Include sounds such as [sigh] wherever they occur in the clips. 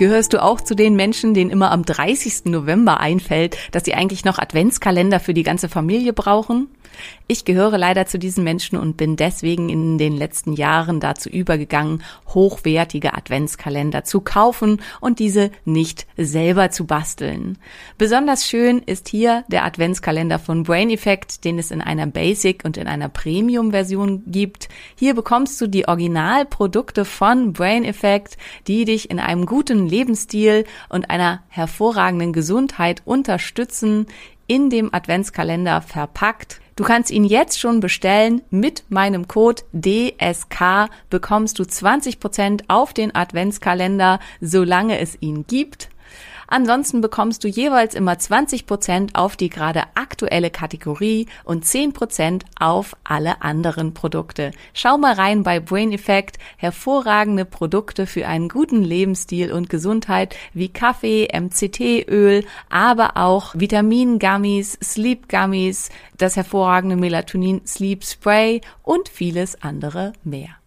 Gehörst du auch zu den Menschen, denen immer am 30. November einfällt, dass sie eigentlich noch Adventskalender für die ganze Familie brauchen? Ich gehöre leider zu diesen Menschen und bin deswegen in den letzten Jahren dazu übergegangen, hochwertige Adventskalender zu kaufen und diese nicht selber zu basteln. Besonders schön ist hier der Adventskalender von Brain Effect, den es in einer Basic und in einer Premium Version gibt. Hier bekommst du die Originalprodukte von Brain Effect, die dich in einem guten Lebensstil und einer hervorragenden Gesundheit unterstützen in dem Adventskalender verpackt. Du kannst ihn jetzt schon bestellen. Mit meinem Code DSK bekommst du 20% auf den Adventskalender, solange es ihn gibt. Ansonsten bekommst du jeweils immer 20% auf die gerade aktuelle Kategorie und 10% auf alle anderen Produkte. Schau mal rein bei Brain Effect. Hervorragende Produkte für einen guten Lebensstil und Gesundheit wie Kaffee, MCT-Öl, aber auch Vitamin-Gummies, Sleep-Gummies, das hervorragende Melatonin Sleep Spray und vieles andere mehr.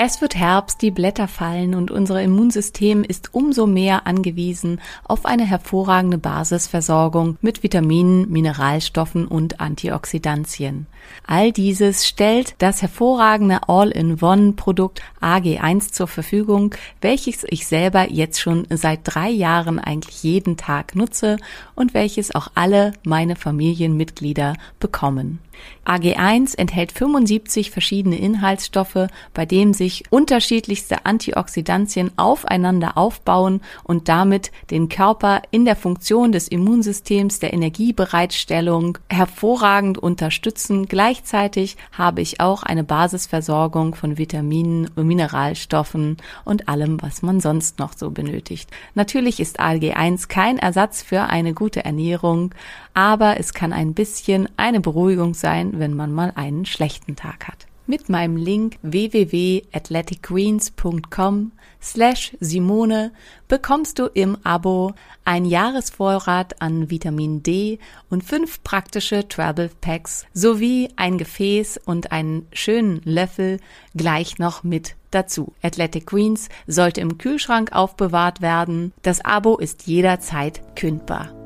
Es wird Herbst, die Blätter fallen und unser Immunsystem ist umso mehr angewiesen auf eine hervorragende Basisversorgung mit Vitaminen, Mineralstoffen und Antioxidantien. All dieses stellt das hervorragende All-in-One-Produkt AG1 zur Verfügung, welches ich selber jetzt schon seit drei Jahren eigentlich jeden Tag nutze und welches auch alle meine Familienmitglieder bekommen. AG1 enthält 75 verschiedene Inhaltsstoffe, bei denen sich unterschiedlichste Antioxidantien aufeinander aufbauen und damit den Körper in der Funktion des Immunsystems, der Energiebereitstellung hervorragend unterstützen. Gleichzeitig habe ich auch eine Basisversorgung von Vitaminen und Mineralstoffen und allem, was man sonst noch so benötigt. Natürlich ist AG1 kein Ersatz für eine gute Ernährung, aber es kann ein bisschen eine Beruhigung sein, wenn man mal einen schlechten Tag hat. Mit meinem Link www.athleticgreens.com slash Simone bekommst du im Abo ein Jahresvorrat an Vitamin D und fünf praktische Travel Packs sowie ein Gefäß und einen schönen Löffel gleich noch mit dazu. Athletic Greens sollte im Kühlschrank aufbewahrt werden. Das Abo ist jederzeit kündbar.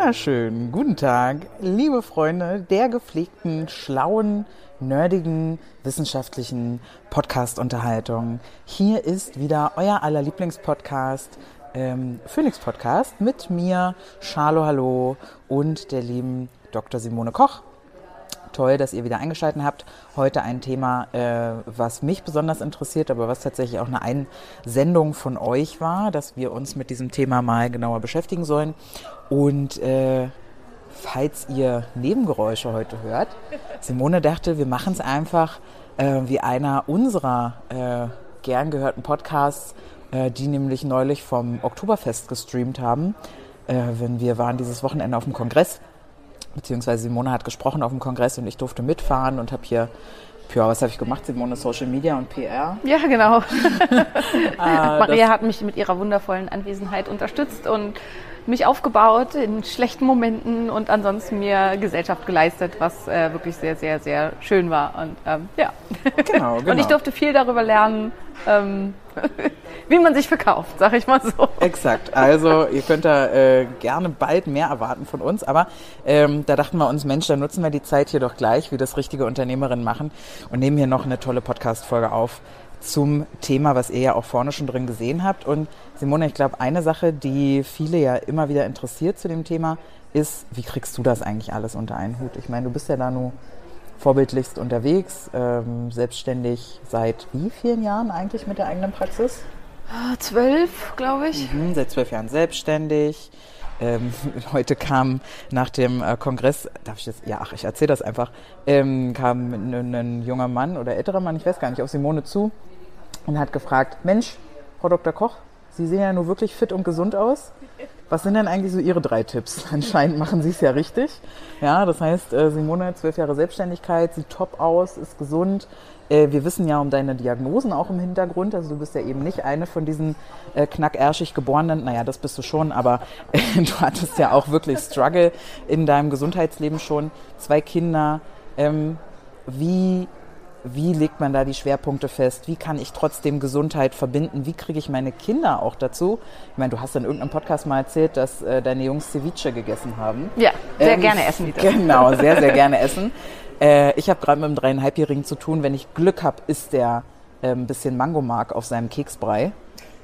Wunderschönen guten Tag, liebe Freunde der gepflegten, schlauen, nerdigen, wissenschaftlichen Podcast-Unterhaltung. Hier ist wieder euer aller Lieblingspodcast, ähm, Phoenix Podcast mit mir, Charlo Hallo und der lieben Dr. Simone Koch. Toll, dass ihr wieder eingeschaltet habt. Heute ein Thema, äh, was mich besonders interessiert, aber was tatsächlich auch eine Einsendung von euch war, dass wir uns mit diesem Thema mal genauer beschäftigen sollen. Und äh, falls ihr Nebengeräusche heute hört, Simone dachte, wir machen es einfach äh, wie einer unserer äh, gern gehörten Podcasts, äh, die nämlich neulich vom Oktoberfest gestreamt haben. Äh, wenn wir waren dieses Wochenende auf dem Kongress beziehungsweise Simone hat gesprochen auf dem Kongress und ich durfte mitfahren und habe hier, ja, was habe ich gemacht? Simone Social Media und PR. Ja, genau. [laughs] Ah, Maria hat mich mit ihrer wundervollen Anwesenheit unterstützt und mich aufgebaut in schlechten Momenten und ansonsten mir Gesellschaft geleistet, was äh, wirklich sehr, sehr, sehr schön war. Und ähm, ja. Genau, [laughs] Und ich genau. durfte viel darüber lernen, ähm, [laughs] wie man sich verkauft, sag ich mal so. Exakt. Also ihr könnt da äh, gerne bald mehr erwarten von uns. Aber ähm, da dachten wir uns, Mensch, dann nutzen wir die Zeit hier doch gleich, wie das richtige Unternehmerinnen machen und nehmen hier noch eine tolle Podcast-Folge auf zum Thema, was ihr ja auch vorne schon drin gesehen habt. Und Simone, ich glaube, eine Sache, die viele ja immer wieder interessiert zu dem Thema, ist, wie kriegst du das eigentlich alles unter einen Hut? Ich meine, du bist ja da nur vorbildlichst unterwegs, ähm, selbstständig seit wie vielen Jahren eigentlich mit der eigenen Praxis? Ah, Zwölf, glaube ich. Mhm, seit zwölf Jahren selbstständig. Ähm, [laughs] heute kam nach dem äh, Kongress, darf ich das, ja, ach, ich erzähle das einfach, ähm, kam ein, junger Mann oder älterer Mann, ich weiß gar nicht, auf Simone zu und hat gefragt, Mensch, Frau Dr. Koch, Sie sehen ja nur wirklich fit und gesund aus. Was sind denn eigentlich so Ihre drei Tipps? [laughs] Anscheinend machen Sie es ja richtig. Ja, das heißt, äh, Simone hat zwölf Jahre Selbstständigkeit, sieht top aus, ist gesund. Äh, wir wissen ja um deine Diagnosen auch im Hintergrund. Also du bist ja eben nicht eine von diesen äh, knackärschig geborenen. Naja, das bist du schon, aber äh, [laughs] du hattest ja auch wirklich Struggle in deinem Gesundheitsleben schon. Zwei Kinder. Ähm, wie wie legt man da die Schwerpunkte fest? Wie kann ich trotzdem Gesundheit verbinden? Wie kriege ich meine Kinder auch dazu? Ich meine, du hast in irgendeinem Podcast mal erzählt, dass äh, deine Jungs Ceviche gegessen haben. Ja, sehr Ähm, gerne essen die das. Genau, sehr, sehr gerne essen. [laughs] Äh, ich habe gerade mit einem dreieinhalbjährigen zu tun. Wenn ich Glück habe, isst der äh, ein bisschen Mangomark auf seinem Keksbrei.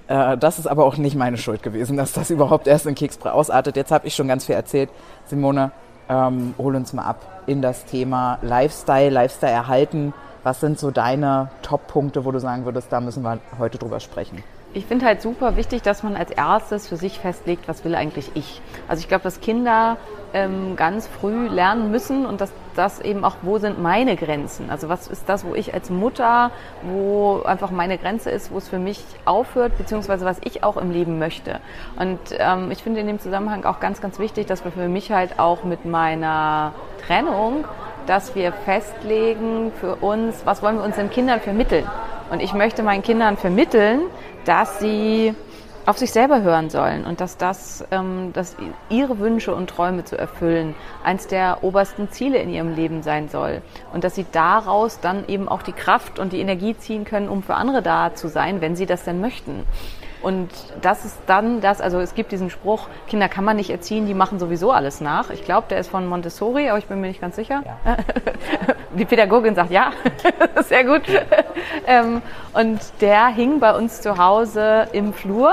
Äh, das ist aber auch nicht meine Schuld gewesen, dass das überhaupt erst in Keksbrei ausartet. Jetzt habe ich schon ganz viel erzählt. Simone, ähm, hol uns mal ab in das Thema Lifestyle, Lifestyle erhalten. Was sind so deine Top-Punkte, wo du sagen würdest, da müssen wir heute drüber sprechen? Ich finde halt super wichtig, dass man als erstes für sich festlegt, was will eigentlich ich. Also ich glaube, dass Kinder ähm, ganz früh lernen müssen und dass das eben auch, wo sind meine Grenzen? Also was ist das, wo ich als Mutter, wo einfach meine Grenze ist, wo es für mich aufhört, beziehungsweise was ich auch im Leben möchte. Und ähm, ich finde in dem Zusammenhang auch ganz, ganz wichtig, dass wir für mich halt auch mit meiner Trennung dass wir festlegen für uns, was wollen wir unseren Kindern vermitteln. Und ich möchte meinen Kindern vermitteln, dass sie auf sich selber hören sollen und dass das, ähm, dass ihre Wünsche und Träume zu erfüllen eins der obersten Ziele in ihrem Leben sein soll und dass sie daraus dann eben auch die Kraft und die Energie ziehen können, um für andere da zu sein, wenn sie das denn möchten. Und das ist dann das, also es gibt diesen Spruch, Kinder kann man nicht erziehen, die machen sowieso alles nach. Ich glaube, der ist von Montessori, aber ich bin mir nicht ganz sicher. [laughs] Die Pädagogin sagt ja, [laughs] sehr gut. Ähm, und der hing bei uns zu Hause im Flur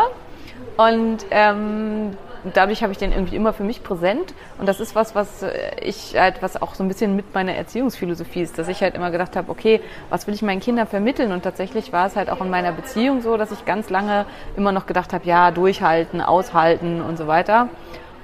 und ähm, dadurch habe ich den irgendwie immer für mich präsent. Und das ist was, was ich halt, was auch so ein bisschen mit meiner Erziehungsphilosophie ist, dass ich halt immer gedacht habe, okay, was will ich meinen Kindern vermitteln? Und tatsächlich war es halt auch in meiner Beziehung so, dass ich ganz lange immer noch gedacht habe, ja, durchhalten, aushalten und so weiter.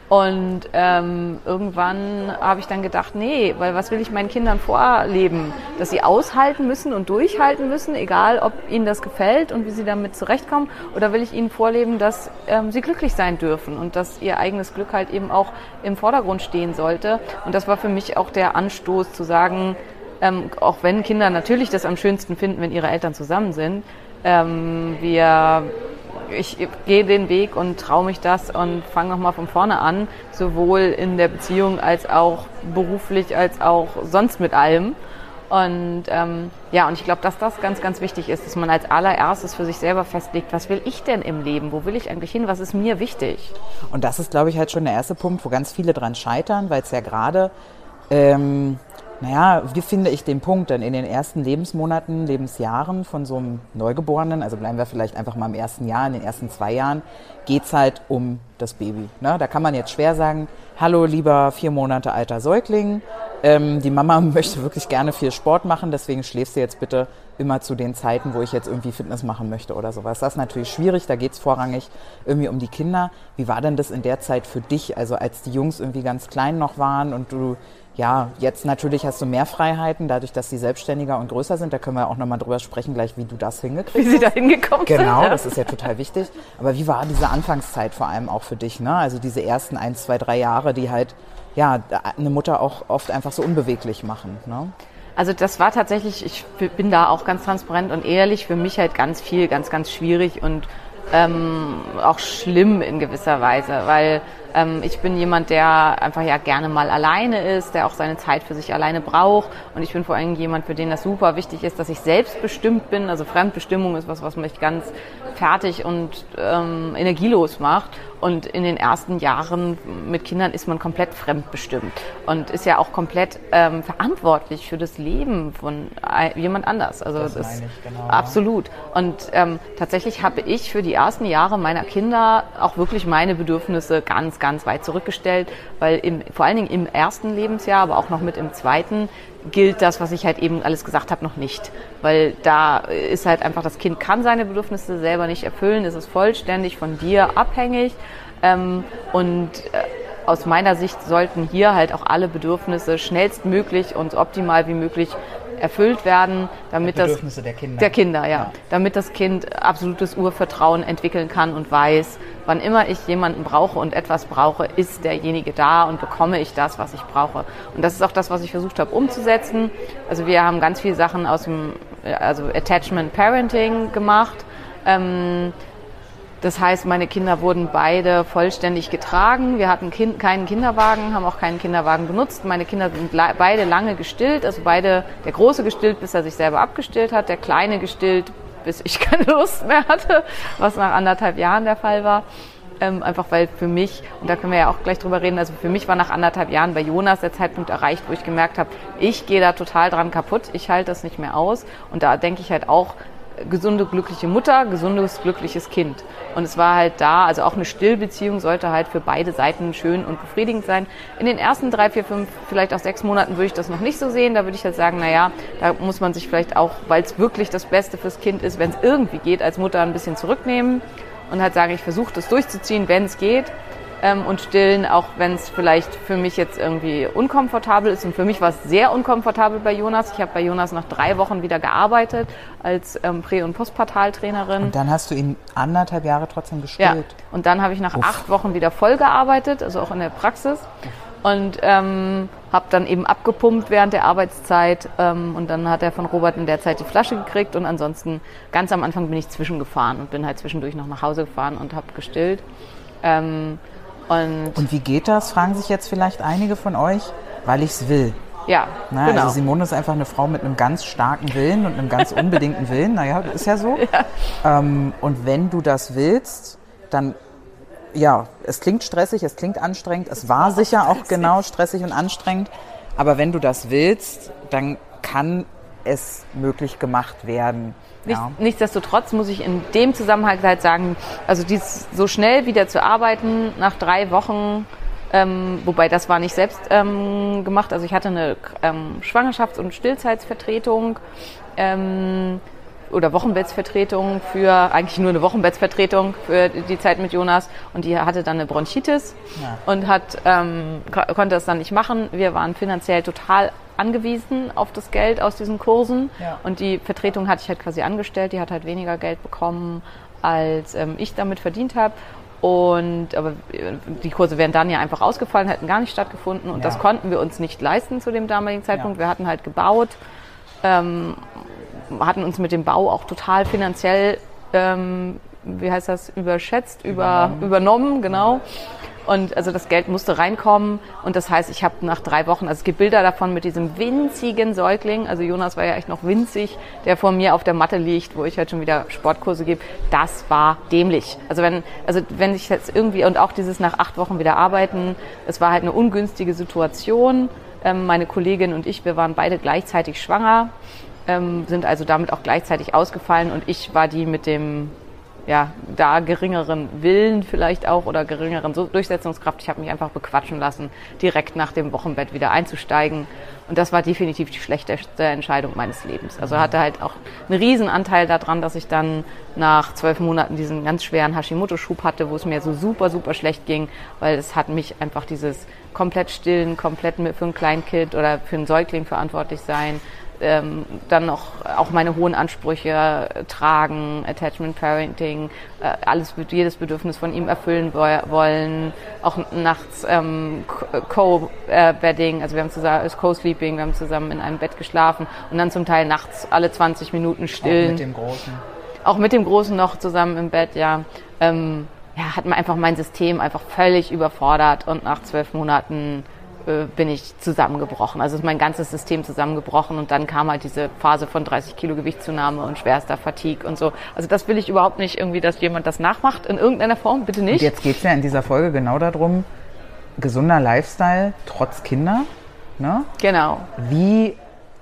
Und ähm, irgendwann habe ich dann gedacht, nee, weil was will ich meinen Kindern vorleben? Dass sie aushalten müssen und durchhalten müssen, egal ob ihnen das gefällt und wie sie damit zurechtkommen, oder will ich ihnen vorleben, dass ähm, sie glücklich sein dürfen und dass ihr eigenes Glück halt eben auch im Vordergrund stehen sollte. Und das war für mich auch der Anstoß zu sagen, ähm, auch wenn Kinder natürlich das am schönsten finden, wenn ihre Eltern zusammen sind, ähm, wir ich gehe den Weg und traue mich das und fange nochmal von vorne an, sowohl in der Beziehung als auch beruflich, als auch sonst mit allem. Und ähm, ja, und ich glaube, dass das ganz, ganz wichtig ist, dass man als allererstes für sich selber festlegt, was will ich denn im Leben? Wo will ich eigentlich hin? Was ist mir wichtig? Und das ist, glaube ich, halt schon der erste Punkt, wo ganz viele dran scheitern, weil es ja gerade, ähm, naja, wie finde ich den Punkt denn in den ersten Lebensmonaten, Lebensjahren von so einem Neugeborenen, also bleiben wir vielleicht einfach mal im ersten Jahr, in den ersten zwei Jahren, geht's halt um das Baby. Ne? Da kann man jetzt schwer sagen, hallo lieber vier Monate alter Säugling, ähm, die Mama [laughs] möchte wirklich gerne viel Sport machen, deswegen schläfst du jetzt bitte immer zu den Zeiten, wo ich jetzt irgendwie Fitness machen möchte oder sowas. Das ist natürlich schwierig, da geht's vorrangig irgendwie um die Kinder. Wie war denn das in der Zeit für dich, also als die Jungs irgendwie ganz klein noch waren und du ja, jetzt natürlich hast du mehr Freiheiten, dadurch, dass sie selbstständiger und größer sind. Da können wir auch nochmal drüber sprechen, gleich wie du das hingekriegt Wie sie da hingekommen sind. Genau, ja. das ist ja total wichtig. Aber wie war diese Anfangszeit vor allem auch für dich? Ne? Also diese ersten ein, zwei, drei Jahre, die halt ja eine Mutter auch oft einfach so unbeweglich machen. Ne? Also das war tatsächlich, ich bin da auch ganz transparent und ehrlich, für mich halt ganz viel, ganz, ganz schwierig und ähm, auch schlimm in gewisser Weise, weil Ähm, ich bin jemand, der einfach ja gerne mal alleine ist, der auch seine Zeit für sich alleine braucht. Und ich bin vor allem jemand, für den das super wichtig ist, dass ich selbstbestimmt bin. Also Fremdbestimmung ist was, was mich ganz fertig und ähm, energielos macht. Und in den ersten Jahren mit Kindern ist man komplett fremdbestimmt und ist ja auch komplett ähm, verantwortlich für das Leben von jemand anders. Also Das das, ich, genau, absolut. Und ähm, tatsächlich habe ich für die ersten Jahre meiner Kinder auch wirklich meine Bedürfnisse ganz, ganz weit zurückgestellt, weil im, vor allen Dingen im ersten Lebensjahr, aber auch noch mit im zweiten, gilt das, was ich halt eben alles gesagt habe, noch nicht. Weil da ist halt einfach, das Kind kann seine Bedürfnisse selber nicht erfüllen, es ist vollständig von dir abhängig. Ähm, und äh, aus meiner Sicht sollten hier halt auch alle Bedürfnisse schnellstmöglich und optimal wie möglich erfüllt werden, damit das Bedürfnisse der Kinder. der Kinder, ja. Ja. Damit das Kind absolutes Urvertrauen entwickeln kann und weiß, wann immer ich jemanden brauche und etwas brauche, ist derjenige da und bekomme ich das, was ich brauche. Und das ist auch das, was ich versucht habe umzusetzen. Also wir haben ganz viele Sachen aus dem also Attachment Parenting gemacht. Ähm, das heißt, meine Kinder wurden beide vollständig getragen. Wir hatten kind, keinen Kinderwagen, haben auch keinen Kinderwagen benutzt. Meine Kinder sind beide lange gestillt, also beide, der Große gestillt, bis er sich selber abgestillt hat, der Kleine gestillt, bis ich [laughs] keine Lust mehr hatte, was nach anderthalb Jahren der Fall war. Ähm, einfach weil für mich, und da können wir ja auch gleich drüber reden, also für mich war nach anderthalb Jahren bei Jonas der Zeitpunkt erreicht, wo ich gemerkt habe, ich gehe da total dran kaputt, ich halte das nicht mehr aus. Und da denke ich halt auch, gesunde, glückliche Mutter, gesundes, glückliches Kind. Und es war halt da, also auch eine Stillbeziehung sollte halt für beide Seiten schön und befriedigend sein. In den ersten drei, vier, fünf, vielleicht auch sechs Monaten würde ich das noch nicht so sehen. Da würde ich halt sagen, naja, da muss man sich vielleicht auch, weil es wirklich das Beste fürs Kind ist, wenn es irgendwie geht, als Mutter ein bisschen zurücknehmen und halt sagen, ich versuche das durchzuziehen, wenn es geht. Ähm, und stillen, auch wenn es vielleicht für mich jetzt irgendwie unkomfortabel ist. Und für mich war es sehr unkomfortabel bei Jonas. Ich habe bei Jonas nach drei Wochen wieder gearbeitet als ähm, Prä- und Postpartaltrainerin. Und dann hast du ihn anderthalb Jahre trotzdem Ja, gestillt. und dann habe ich nach acht Wochen wieder voll gearbeitet, also auch in der Praxis. Und ähm, habe dann eben abgepumpt während der Arbeitszeit. Ähm, und dann hat er von Robert in der Zeit die Flasche gekriegt. Und ansonsten, ganz am Anfang bin ich zwischengefahren und bin halt zwischendurch noch nach Hause gefahren und habe gestillt. Ähm, und, Und wie geht das, fragen sich jetzt vielleicht einige von euch, weil ich es will. ja, Na, genau. Also Simone ist einfach eine Frau mit einem ganz starken Willen und einem ganz unbedingten [laughs] Willen. Naja, ist ja so. Ähm, und wenn du das willst, dann, ja, es klingt stressig, es klingt anstrengend. Es war [laughs] sicher auch genau stressig und anstrengend. Aber wenn du das willst, dann kann es möglich gemacht werden. Nicht, Ja. Nichtsdestotrotz muss ich in dem Zusammenhang halt sagen, also dies so schnell wieder zu arbeiten nach drei Wochen, wobei das war nicht selbst ähm, gemacht. Also ich hatte eine ähm, Schwangerschafts- und Stillzeitsvertretung ähm, oder Wochenbettsvertretung für, eigentlich nur eine Wochenbettsvertretung für die Zeit mit Jonas und die hatte dann eine Bronchitis Ja. und hat, ähm, ko- konnte das dann nicht machen. Wir waren finanziell total angewiesen auf das Geld aus diesen Kursen Ja. und die Vertretung hatte ich halt quasi angestellt, die hat halt weniger Geld bekommen, als ähm, ich damit verdient habe. Und aber äh, die Kurse wären dann ja einfach ausgefallen, hätten gar nicht stattgefunden und Ja. das konnten wir uns nicht leisten zu dem damaligen Zeitpunkt. Ja. Wir hatten halt gebaut, ähm, hatten uns mit dem Bau auch total finanziell, ähm, wie heißt das, überschätzt, über, übernommen, genau. Und also das Geld musste reinkommen. Und das heißt, ich habe nach drei Wochen, also es gibt Bilder davon mit diesem winzigen Säugling, also Jonas war ja echt noch winzig, der vor mir auf der Matte liegt, wo ich halt schon wieder Sportkurse gebe. Das war dämlich. Also wenn, also wenn ich jetzt irgendwie, und auch dieses nach acht Wochen wieder arbeiten, es war halt eine ungünstige Situation. Ähm, meine Kollegin und ich, wir waren beide gleichzeitig schwanger, ähm, sind also damit auch gleichzeitig ausgefallen und ich war die mit dem ja, da geringeren Willen vielleicht auch oder geringeren Durchsetzungskraft. Ich habe mich einfach bequatschen lassen, direkt nach dem Wochenbett wieder einzusteigen. Und das war definitiv die schlechteste Entscheidung meines Lebens. Also hatte halt auch einen riesen Anteil daran, dass ich dann nach zwölf Monaten diesen ganz schweren Hashimoto-Schub hatte, wo es mir so super, super schlecht ging, weil es hat mich einfach dieses komplett stillen, komplett für ein Kleinkind oder für einen Säugling verantwortlich sein, ähm, dann noch auch meine hohen Ansprüche äh, tragen, Attachment Parenting, äh, alles, jedes Bedürfnis von ihm erfüllen wo- wollen, auch nachts ähm, Co-Bedding, also wir haben zusammen, Co-Sleeping, wir haben zusammen in einem Bett geschlafen und dann zum Teil nachts alle 20 Minuten Auch stillen mit dem Großen. auch mit dem Großen noch zusammen im Bett, ja. Ähm, ja, hat man einfach mein System einfach völlig überfordert und nach zwölf Monaten äh, bin ich zusammengebrochen. Also ist mein ganzes System zusammengebrochen und dann kam halt diese Phase von 30 Kilo Gewichtszunahme und schwerster Fatigue und so. Also das will ich überhaupt nicht irgendwie, dass jemand das nachmacht in irgendeiner Form, bitte Und nicht. jetzt geht es ja in dieser Folge genau darum, gesunder Lifestyle trotz Kinder. Ne? Genau. Wie,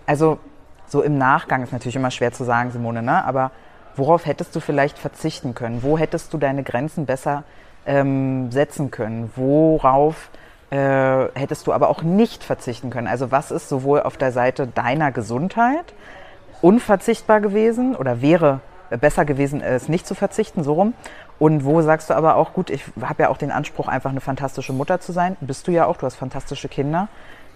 also so im Nachgang ist natürlich immer schwer zu sagen, Simone, ne? aber worauf hättest du vielleicht verzichten können? Wo hättest du deine Grenzen besser ähm, setzen können? Worauf äh, hättest du aber auch nicht verzichten können? Also was ist sowohl auf der Seite deiner Gesundheit unverzichtbar gewesen oder wäre besser gewesen, es nicht zu verzichten, so rum? Und wo sagst du aber auch, gut, ich habe ja auch den Anspruch, einfach eine fantastische Mutter zu sein. Bist du ja auch, du hast fantastische Kinder.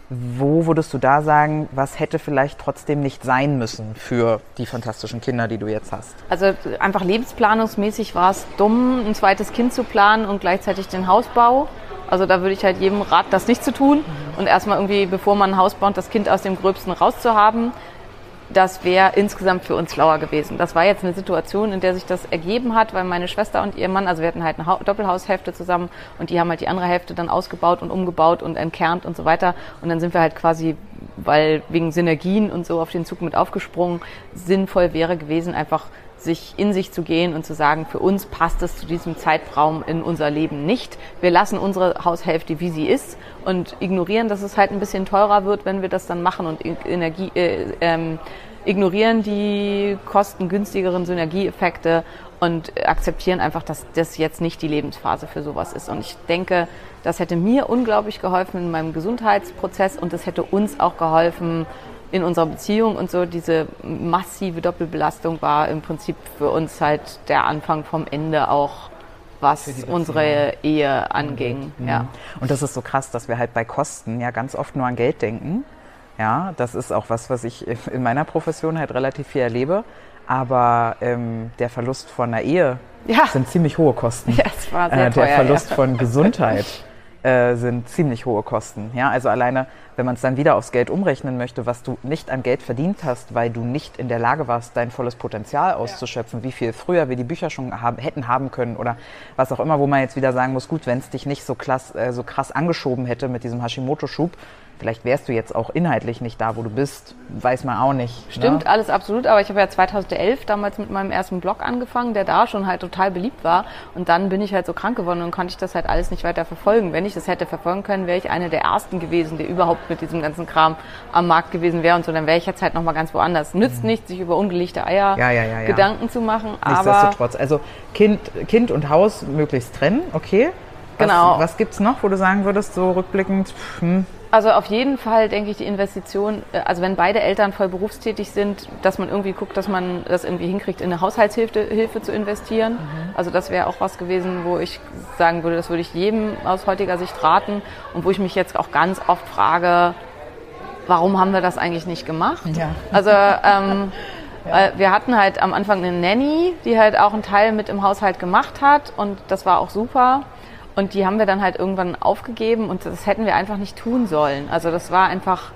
Wo würdest du da sagen, was hätte vielleicht trotzdem nicht sein müssen für die fantastischen Kinder, die du jetzt hast? Also einfach lebensplanungsmäßig war es dumm, ein zweites Kind zu planen und gleichzeitig den Hausbau. Also da würde ich halt jedem raten, das nicht zu tun und erstmal irgendwie, bevor man ein Haus baut, das Kind aus dem Gröbsten rauszuhaben. Das wäre insgesamt für uns schlauer gewesen. Das war jetzt eine Situation, in der sich das ergeben hat, weil meine Schwester und ihr Mann, also wir hatten halt eine Hau- Doppelhaushälfte zusammen und die haben halt die andere Hälfte dann ausgebaut und umgebaut und entkernt und so weiter. Und dann sind wir halt quasi, weil wegen Synergien und so auf den Zug mit aufgesprungen, sinnvoll wäre gewesen, einfach sich in sich zu gehen und zu sagen, für uns passt es zu diesem Zeitraum in unser Leben nicht. Wir lassen unsere Haushälfte, wie sie ist und ignorieren, dass es halt ein bisschen teurer wird, wenn wir das dann machen und Energie, äh, ähm, ignorieren die kostengünstigeren Synergieeffekte und akzeptieren einfach, dass das jetzt nicht die Lebensphase für sowas ist. Und ich denke, das hätte mir unglaublich geholfen in meinem Gesundheitsprozess und das hätte uns auch geholfen, in unserer Beziehung und so diese massive Doppelbelastung war im Prinzip für uns halt der Anfang vom Ende auch, was unsere Ehe anging. Ja. Und das ist so krass, dass wir halt bei Kosten ja ganz oft nur an Geld denken. Ja, das ist auch was, was ich [laughs] in meiner Profession halt relativ viel erlebe. Aber ähm, der Verlust von einer Ehe Ja. sind ziemlich hohe Kosten. [laughs] Ja, es war sehr äh, der teuer, Verlust ja. von Gesundheit äh, sind ziemlich hohe Kosten. Ja, also alleine, wenn man es dann wieder aufs Geld umrechnen möchte, was du nicht an Geld verdient hast, weil du nicht in der Lage warst, dein volles Potenzial auszuschöpfen, wie viel früher wir die Bücher schon haben, hätten haben können oder was auch immer, wo man jetzt wieder sagen muss, gut, wenn es dich nicht so, klass, äh, so krass angeschoben hätte mit diesem Hashimoto-Schub, vielleicht wärst du jetzt auch inhaltlich nicht da, wo du bist, weiß man auch nicht. Stimmt, Ne? alles absolut. Aber ich habe ja 2011 damals mit meinem ersten Blog angefangen, der da schon halt total beliebt war. Und dann bin ich halt so krank geworden und konnte ich das halt alles nicht weiter verfolgen. Wenn ich das hätte verfolgen können, wäre ich eine der ersten gewesen, die überhaupt mit diesem ganzen Kram am Markt gewesen wäre und so. Dann wäre ich jetzt halt nochmal ganz woanders. Nützt nicht, sich über ungelichte Eier Mhm. Ja, ja, ja. Gedanken zu machen. Aber Nichtsdestotrotz, also kind, kind und Haus möglichst trennen, okay. Was, Genau. Was gibt's noch, wo du sagen würdest, so rückblickend, pff, hm, Also auf jeden Fall denke ich die Investition, äh, also wenn beide Eltern voll berufstätig sind, dass man irgendwie guckt, dass man das irgendwie hinkriegt, in eine Haushaltshilfe Hilfe zu investieren. Also das wäre auch was gewesen, wo ich sagen würde, das würde ich jedem aus heutiger Sicht raten und wo ich mich jetzt auch ganz oft frage, warum haben wir das eigentlich nicht gemacht? Ja. Also ähm, [laughs] äh, wir hatten halt am Anfang eine Nanny, die halt auch einen Teil mit im Haushalt gemacht hat und das war auch super. Und die haben wir dann halt irgendwann aufgegeben und das hätten wir einfach nicht tun sollen. Also das war einfach,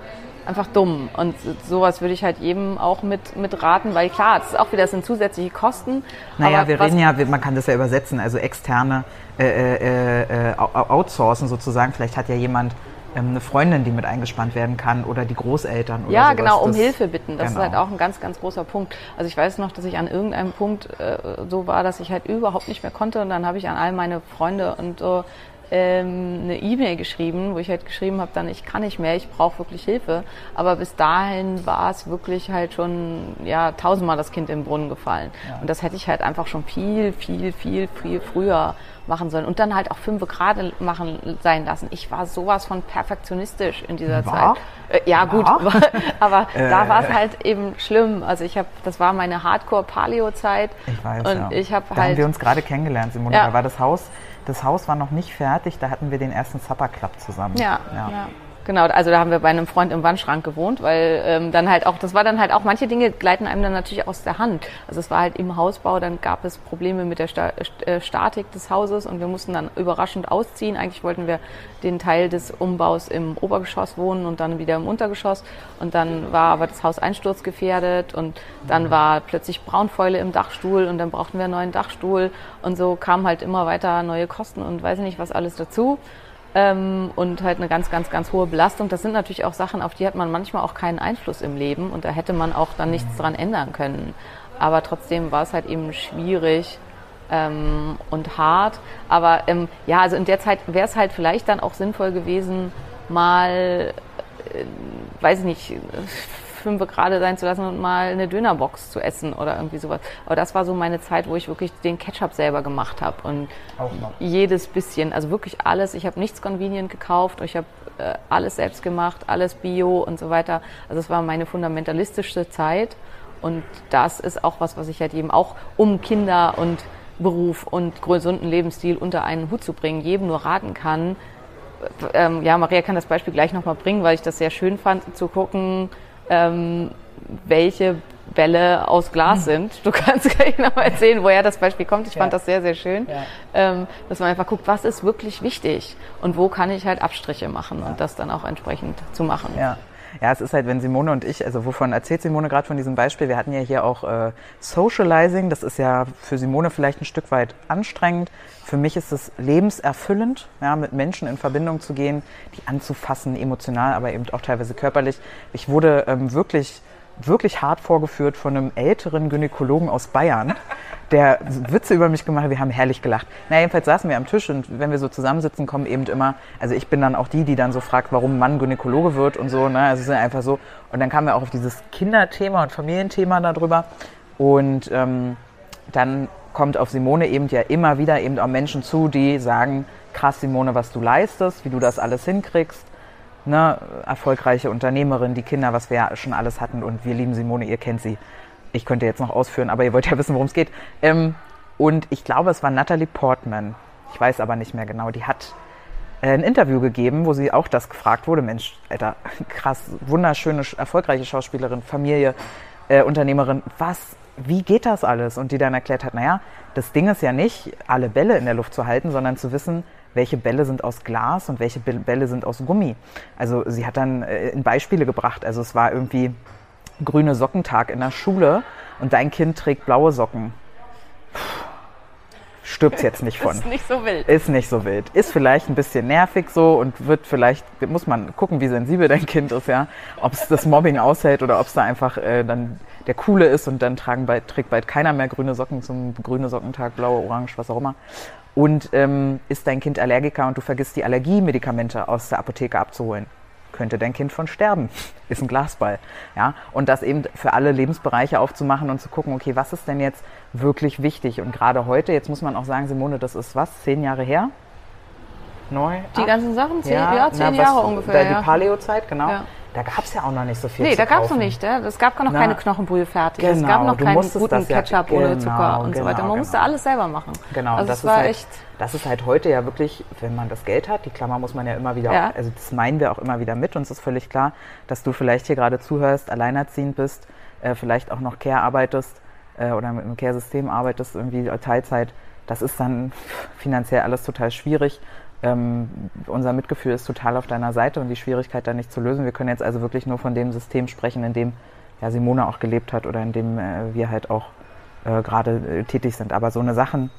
einfach dumm. Und sowas würde ich halt jedem auch mit, mit raten, weil klar, das ist auch wieder, das sind zusätzliche Kosten. Naja, wir reden ja, man kann das ja übersetzen, also externe äh, äh, äh, au- outsourcen sozusagen. Vielleicht hat ja jemand eine Freundin, die mit eingespannt werden kann oder die Großeltern oder Ja, sowas. genau, um Das- Hilfe bitten. Das genau. ist halt auch ein ganz, ganz großer Punkt. Also ich weiß noch, dass ich an irgendeinem Punkt äh, so war, dass ich halt überhaupt nicht mehr konnte und dann habe ich an all meine Freunde und so ähm, eine E-Mail geschrieben, wo ich halt geschrieben habe, dann ich kann nicht mehr, ich brauche wirklich Hilfe. Aber bis dahin war es wirklich halt schon ja tausendmal das Kind im Brunnen gefallen. Und das hätte ich halt einfach schon viel, viel, viel, viel früher machen sollen und dann halt auch fünf gerade machen sein lassen. Ich war sowas von perfektionistisch in dieser War? Zeit. Äh, ja, gut, War? [laughs] aber Äh. da war es halt eben schlimm. Also ich habe, das war meine Hardcore-Paleo-Zeit. Ich weiß, Und ja. ich habe Da haben halt, wir uns gerade kennengelernt, Simone. Ja. Da war das Haus, das Haus war noch nicht fertig, da hatten wir den ersten Supper Club zusammen. ja, ja. Genau, also da haben wir bei einem Freund im Wandschrank gewohnt, weil ähm, dann halt auch, das war dann halt auch, manche Dinge gleiten einem dann natürlich aus der Hand. Also es war halt im Hausbau, dann gab es Probleme mit der äh, Statik des Hauses und wir mussten dann überraschend ausziehen. Eigentlich wollten wir den Teil des Umbaus im Obergeschoss wohnen und dann wieder im Untergeschoss. Und dann war aber das Haus einsturzgefährdet und dann war plötzlich Braunfäule im Dachstuhl und dann brauchten wir einen neuen Dachstuhl und so kamen halt immer weiter neue Kosten und weiß nicht was alles dazu ähm, und halt eine ganz, ganz, ganz hohe Belastung. Das sind natürlich auch Sachen, auf die hat man manchmal auch keinen Einfluss im Leben und da hätte man auch dann nichts dran ändern können. Aber trotzdem war es halt eben schwierig ähm, und hart. Aber ähm, ja, also in der Zeit wäre es halt vielleicht dann auch sinnvoll gewesen, mal, äh, weiß ich nicht, fünf gerade sein zu lassen und mal eine Dönerbox zu essen oder irgendwie sowas. Aber das war so meine Zeit, wo ich wirklich den Ketchup selber gemacht habe und jedes bisschen, also wirklich alles. Ich habe nichts convenient gekauft, ich habe äh, alles selbst gemacht, alles Bio und so weiter. Also es war meine fundamentalistische Zeit und das ist auch was, was ich halt eben auch um Kinder und Beruf und gesunden Lebensstil unter einen Hut zu bringen, jedem nur raten kann. Ähm, ja, Maria kann das Beispiel gleich nochmal bringen, weil ich das sehr schön fand, zu gucken, ähm, welche Bälle aus Glas sind. Du [laughs] kannst gleich noch mal erzählen, woher das Beispiel kommt. Ich ja. fand das sehr, sehr schön. Ja. Ähm, dass man einfach guckt, was ist wirklich wichtig und wo kann ich halt Abstriche machen ja. und das dann auch entsprechend zu machen. Ja. Ja, es ist halt, wenn Simone und ich, also wovon erzählt Simone gerade von diesem Beispiel? Wir hatten ja hier auch äh, Socializing. Das ist ja für Simone vielleicht ein Stück weit anstrengend. Für mich ist es lebenserfüllend, ja, mit Menschen in Verbindung zu gehen, die anzufassen, emotional, aber eben auch teilweise körperlich. Ich wurde ähm, wirklich wirklich hart vorgeführt von einem älteren Gynäkologen aus Bayern, der Witze über mich gemacht hat. Wir haben herrlich gelacht. Na, jedenfalls saßen wir am Tisch und wenn wir so zusammensitzen, kommen eben immer, also ich bin dann auch die, die dann so fragt, warum Mann Gynäkologe wird und so, ne? Also es ist einfach so. Und dann kamen wir auch auf dieses Kinderthema und Familienthema darüber. Und ähm, dann kommt auf Simone eben ja immer wieder eben auch Menschen zu, die sagen, krass Simone, was du leistest, wie du das alles hinkriegst ne, erfolgreiche Unternehmerin, die Kinder, was wir ja schon alles hatten und wir lieben Simone, ihr kennt sie. Ich könnte jetzt noch ausführen, aber ihr wollt ja wissen, worum es geht. Ähm, und ich glaube, es war Natalie Portman. Ich weiß aber nicht mehr genau. Die hat äh, ein Interview gegeben, wo sie auch das gefragt wurde. Mensch, Alter, [laughs] krass, wunderschöne, erfolgreiche Schauspielerin, Familie, äh, Unternehmerin. Was, wie geht das alles? Und die dann erklärt hat, naja, das Ding ist ja nicht, alle Bälle in der Luft zu halten, sondern zu wissen, welche Bälle sind aus Glas und welche Bälle sind aus Gummi. Also sie hat dann äh, in Beispiele gebracht. Also es war irgendwie grüne Sockentag in der Schule und dein Kind trägt blaue Socken. Stirbt jetzt nicht [laughs] von. Ist nicht so wild. Ist nicht so wild. Ist vielleicht ein bisschen nervig so und wird vielleicht, muss man gucken, wie sensibel dein Kind ist, ja. Ob es das Mobbing aushält oder ob es da einfach äh, dann der Coole ist und dann tragen bald, trägt bald keiner mehr grüne Socken zum grüne Sockentag, blaue, orange, was auch immer. Und ähm, ist dein Kind Allergiker und du vergisst die Allergiemedikamente aus der Apotheke abzuholen, könnte dein Kind von sterben. [laughs] Ist ein Glasball. Ja? Und das eben für alle Lebensbereiche aufzumachen und zu gucken, okay, was ist denn jetzt wirklich wichtig? Und gerade heute, jetzt muss man auch sagen, Simone, das ist was, zehn Jahre her? Neu? Die acht? ganzen Sachen, zehn, ja, ja zehn na, Jahre was, ungefähr. Da, die Paleo-Zeit, genau. Ja. Da gab es ja auch noch nicht so viel. Nee, da gab es noch nicht. Ja? Es gab noch Na, keine Knochenbrühe fertig. Genau, es gab noch keinen guten Ketchup ja, ohne Zucker genau, und genau, so weiter. Man genau. musste alles selber machen. Genau, also das, war halt, echt das ist halt heute ja wirklich, wenn man das Geld hat, die Klammer muss man ja immer wieder, ja. also das meinen wir auch immer wieder mit. Uns ist völlig klar, dass du vielleicht hier gerade zuhörst, alleinerziehend bist, äh, vielleicht auch noch Care arbeitest äh, oder mit einem Care-System arbeitest, irgendwie Teilzeit. Das ist dann finanziell alles total schwierig ähm, unser Mitgefühl ist total auf deiner Seite und die Schwierigkeit da nicht zu lösen. Wir können jetzt also wirklich nur von dem System sprechen, in dem ja, Simone auch gelebt hat oder in dem äh, wir halt auch äh, gerade äh, tätig sind. Aber so eine Sachen,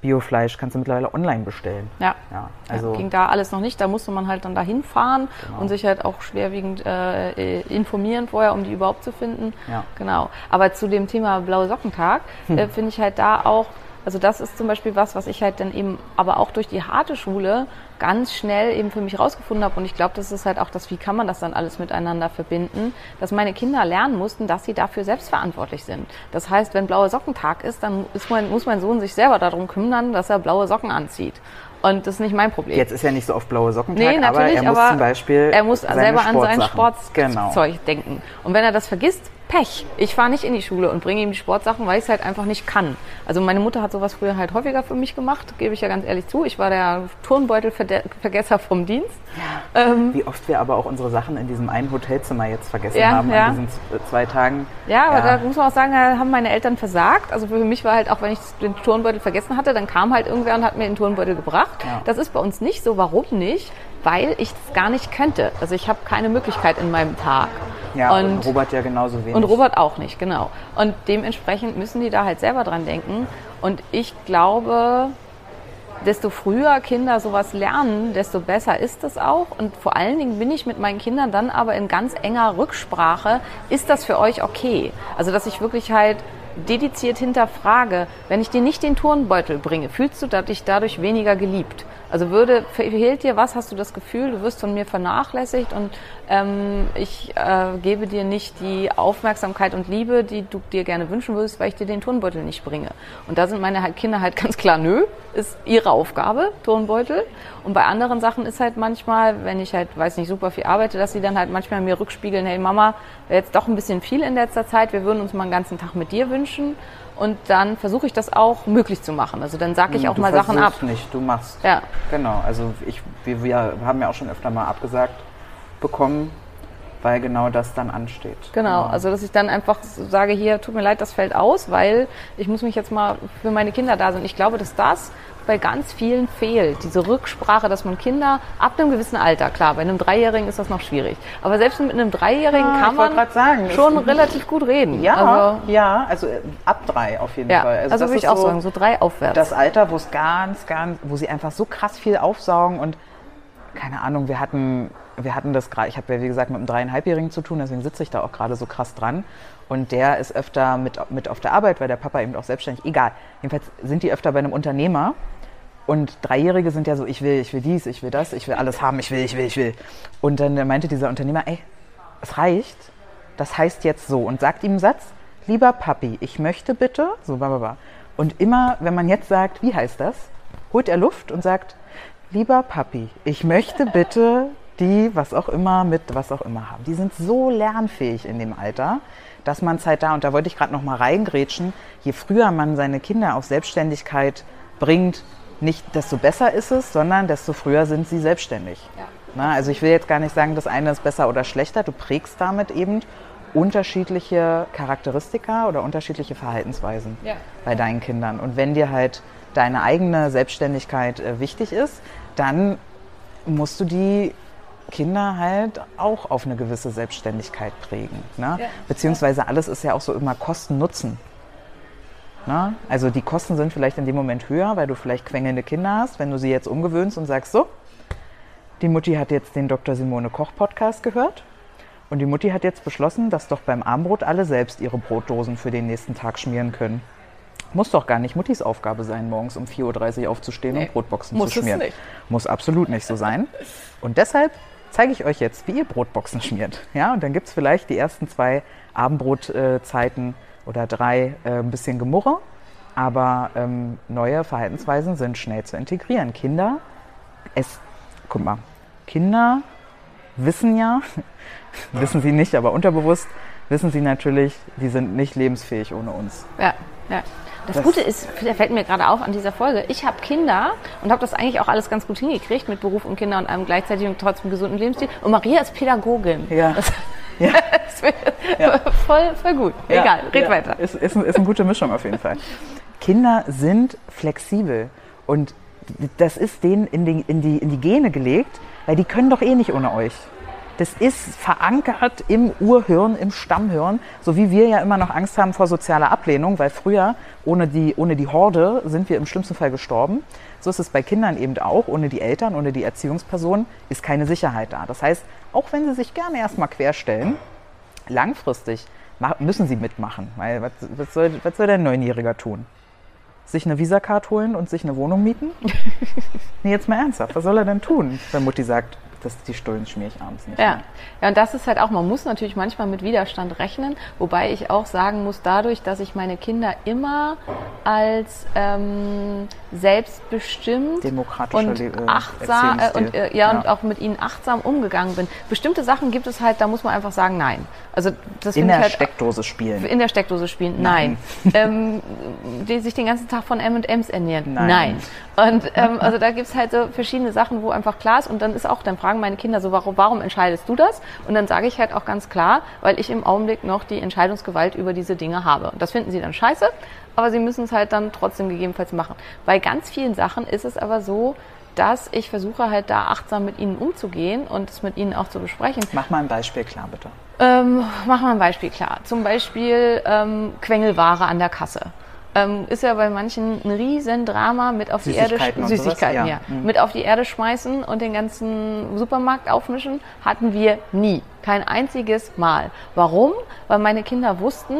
Biofleisch kannst du mittlerweile online bestellen. Ja. ja also ja, ging da alles noch nicht. Da musste man halt dann dahin fahren genau. und sich halt auch schwerwiegend äh, informieren vorher, um die überhaupt zu finden. Ja. Genau. Aber zu dem Thema Blaue Sockentag hm. äh, finde ich halt da auch also das ist zum Beispiel was, was ich halt dann eben, aber auch durch die harte Schule ganz schnell eben für mich rausgefunden habe. Und ich glaube, das ist halt auch das, wie kann man das dann alles miteinander verbinden, dass meine Kinder lernen mussten, dass sie dafür selbstverantwortlich sind. Das heißt, wenn blaue Sockentag ist, dann ist mein, muss mein Sohn sich selber darum kümmern, dass er blaue Socken anzieht. Und das ist nicht mein Problem. Jetzt ist ja nicht so oft blaue Sockentag, nee, aber er muss aber zum Beispiel er muss selber an sein Sportzeug genau. denken. Und wenn er das vergisst, Pech. Ich fahre nicht in die Schule und bringe ihm die Sportsachen, weil ich es halt einfach nicht kann. Also meine Mutter hat sowas früher halt häufiger für mich gemacht, gebe ich ja ganz ehrlich zu. Ich war der Turnbeutelvergesser vom Dienst. Ähm, Wie oft wir aber auch unsere Sachen in diesem einen Hotelzimmer jetzt vergessen Ja, haben ja. an diesen äh, zwei Tagen. Ja, aber da muss man auch sagen, da haben meine Eltern versagt. Also für mich war halt auch, wenn ich den Turnbeutel vergessen hatte, dann kam halt irgendwer und hat mir den Turnbeutel gebracht. Ja. Das ist bei uns nicht so. Warum nicht? Weil ich das gar nicht könnte. Also ich habe keine Möglichkeit in meinem Tag. Ja, und, und Robert ja genauso wenig. Und Robert auch nicht, genau. Und dementsprechend müssen die da halt selber dran denken. Und ich glaube, desto früher Kinder sowas lernen, desto besser ist es auch. Und vor allen Dingen bin ich mit meinen Kindern dann aber in ganz enger Rücksprache, ist das für euch okay? Also, dass ich wirklich halt dediziert hinterfrage, wenn ich dir nicht den Turnbeutel bringe, fühlst du dich dadurch weniger geliebt? Also würde, fehlt dir was, hast du das Gefühl, du wirst von mir vernachlässigt und ähm, ich äh, gebe dir nicht die Aufmerksamkeit und Liebe, die du dir gerne wünschen würdest, weil ich dir den Turnbeutel nicht bringe. Und da sind meine Kinder halt ganz klar, nö, ist ihre Aufgabe, Turnbeutel. Und bei anderen Sachen ist halt manchmal, wenn ich halt, weiß nicht, super viel arbeite, dass sie dann halt manchmal mir rückspiegeln, hey Mama, wäre jetzt doch ein bisschen viel in letzter Zeit, wir würden uns mal einen ganzen Tag mit dir wünschen. Und dann versuche ich das auch möglich zu machen. Also dann sage ich auch du mal Sachen ab. versuchst nicht, du machst. Ja. Genau, also ich, wir, wir haben ja auch schon öfter mal abgesagt bekommen, weil genau das dann ansteht. Genau, also dass ich dann einfach sage, hier, tut mir leid, das fällt aus, weil ich muss mich jetzt mal für meine Kinder da sein. Ich glaube, dass das bei ganz vielen fehlt, diese Rücksprache, dass man Kinder ab einem gewissen Alter, klar, bei einem Dreijährigen ist das noch schwierig, aber selbst mit einem Dreijährigen Ja, kann man sagen, schon relativ gut reden. Ja, also, ja, also äh, ab drei auf jeden ja. Fall. also, das würde ich auch so sagen, so drei aufwärts. Das Alter, wo es ganz, ganz, wo sie einfach so krass viel aufsaugen und keine Ahnung, wir hatten, wir hatten das gerade, ich habe ja wie gesagt mit einem dreieinhalbjährigen zu tun, deswegen sitze ich da auch gerade so krass dran. Und der ist öfter mit, mit auf der Arbeit, weil der Papa eben auch selbstständig, egal. Jedenfalls sind die öfter bei einem Unternehmer. Und Dreijährige sind ja so, ich will, ich will dies, ich will das, ich will alles haben, ich will, ich will, ich will. Und dann meinte dieser Unternehmer, ey, es reicht, das heißt jetzt so. Und sagt ihm einen Satz, lieber Papi, ich möchte bitte, so blablabla. Und immer, wenn man jetzt sagt, wie heißt das, holt er Luft und sagt, lieber Papi, ich möchte bitte die, was auch immer, mit was auch immer haben. Die sind so lernfähig in dem Alter, dass man Zeit da, und da wollte ich gerade noch mal reingrätschen, je früher man seine Kinder auf Selbstständigkeit bringt, nicht desto besser ist es, sondern desto früher sind sie selbstständig. Na, also ich will jetzt gar nicht sagen, das eine ist besser oder schlechter. Du prägst damit eben unterschiedliche Charakteristika oder unterschiedliche Verhaltensweisen Ja. bei deinen Kindern. Und wenn dir halt deine eigene Selbstständigkeit äh, wichtig ist, dann musst du die Kinder halt auch auf eine gewisse Selbstständigkeit prägen. Ne? Beziehungsweise alles ist ja auch so immer Kosten-Nutzen. Ne? Also die Kosten sind vielleicht in dem Moment höher, weil du vielleicht quengelnde Kinder hast, wenn du sie jetzt umgewöhnst und sagst, so, die Mutti hat jetzt den Dr. Simone Koch Podcast gehört und die Mutti hat jetzt beschlossen, dass doch beim Armbrot alle selbst ihre Brotdosen für den nächsten Tag schmieren können. Muss doch gar nicht Muttis Aufgabe sein, morgens um 4.30 Uhr aufzustehen und Brotboxen muss zu es schmieren. nicht. Muss absolut nicht so sein. Und deshalb zeige ich euch jetzt, wie ihr Brotboxen schmiert. Ja, und dann gibt es vielleicht die ersten zwei Abendbrotzeiten oder drei äh, ein bisschen Gemurre. Aber ähm, neue Verhaltensweisen sind schnell zu integrieren. Kinder, es, guck mal, Kinder wissen ja, [laughs] wissen sie nicht, aber unterbewusst wissen sie natürlich, die sind nicht lebensfähig ohne uns. Ja, ja. Das, Das- Gute ist, da fällt mir gerade auf an dieser Folge, ich habe Kinder und habe das eigentlich auch alles ganz gut hingekriegt mit Beruf und Kinder und einem gleichzeitigen, trotzdem gesunden Lebensstil. Und Maria ist Pädagogin. Ja. Das, [laughs] Ja. [laughs] das wird voll, voll gut. Egal, red ja. weiter. Ist, ist, ist eine gute Mischung auf jeden Fall. Kinder sind flexibel und das ist denen in die, in, die, in die Gene gelegt, weil die können doch eh nicht ohne euch. Das ist verankert im Urhirn, im Stammhirn, so wie wir ja immer noch Angst haben vor sozialer Ablehnung, weil früher ohne die, ohne die Horde sind wir im schlimmsten Fall gestorben. So ist es bei Kindern eben auch. Ohne die Eltern, ohne die Erziehungsperson ist keine Sicherheit da. Das heißt, auch wenn sie sich gerne erstmal querstellen, langfristig müssen sie mitmachen. Weil was, was, soll, was soll der Neunjähriger tun? Sich eine Visa-Card holen und sich eine Wohnung mieten? [laughs] nee, jetzt mal ernsthaft. Was soll er denn tun, wenn Mutti sagt, das, die Stullen schmier ich abends nicht Ja. mehr. ja, und das ist halt auch, man muss natürlich manchmal mit Widerstand rechnen, wobei ich auch sagen muss, dadurch, dass ich meine Kinder immer als ähm, selbstbestimmt Demokratischer und äh, achtsam äh, und, äh, ja, und Ja. auch mit ihnen achtsam umgegangen bin. Bestimmte Sachen gibt es halt, da muss man einfach sagen, nein. Also das In der halt Steckdose spielen. in der Steckdose spielen? Nein. ähm, die sich den ganzen Tag von M&M's ernähren? Nein. Und ähm, also da gibt's halt so verschiedene Sachen, wo einfach klar ist und dann ist auch, dann fragen meine Kinder so, warum, warum entscheidest du das? Und dann sage ich halt auch ganz klar, weil ich im Augenblick noch die Entscheidungsgewalt über diese Dinge habe. Und das finden sie dann scheiße, aber sie müssen es halt dann trotzdem gegebenenfalls machen. Bei ganz vielen Sachen ist es aber so, dass ich versuche halt da achtsam mit ihnen umzugehen und es mit ihnen auch zu besprechen. Mach mal ein Beispiel klar, bitte. Ähm, machen wir ein Beispiel klar. Zum Beispiel ähm, Quengelware an der Kasse. Ähm, ist ja bei manchen ein riesen Drama mit auf die Erde Süßigkeiten Ja. ja. Mhm. Mit auf die Erde schmeißen und den ganzen Supermarkt aufmischen, hatten wir nie. Kein einziges Mal. Warum? Weil meine Kinder wussten,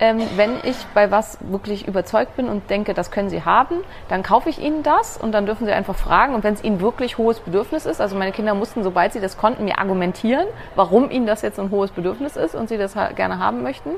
ähm, wenn ich bei was wirklich überzeugt bin und denke, das können sie haben, dann kaufe ich ihnen das und dann dürfen sie einfach fragen. Und wenn es ihnen wirklich hohes Bedürfnis ist, also meine Kinder mussten, sobald sie das konnten, mir argumentieren, warum ihnen das jetzt ein hohes Bedürfnis ist und sie das gerne haben möchten.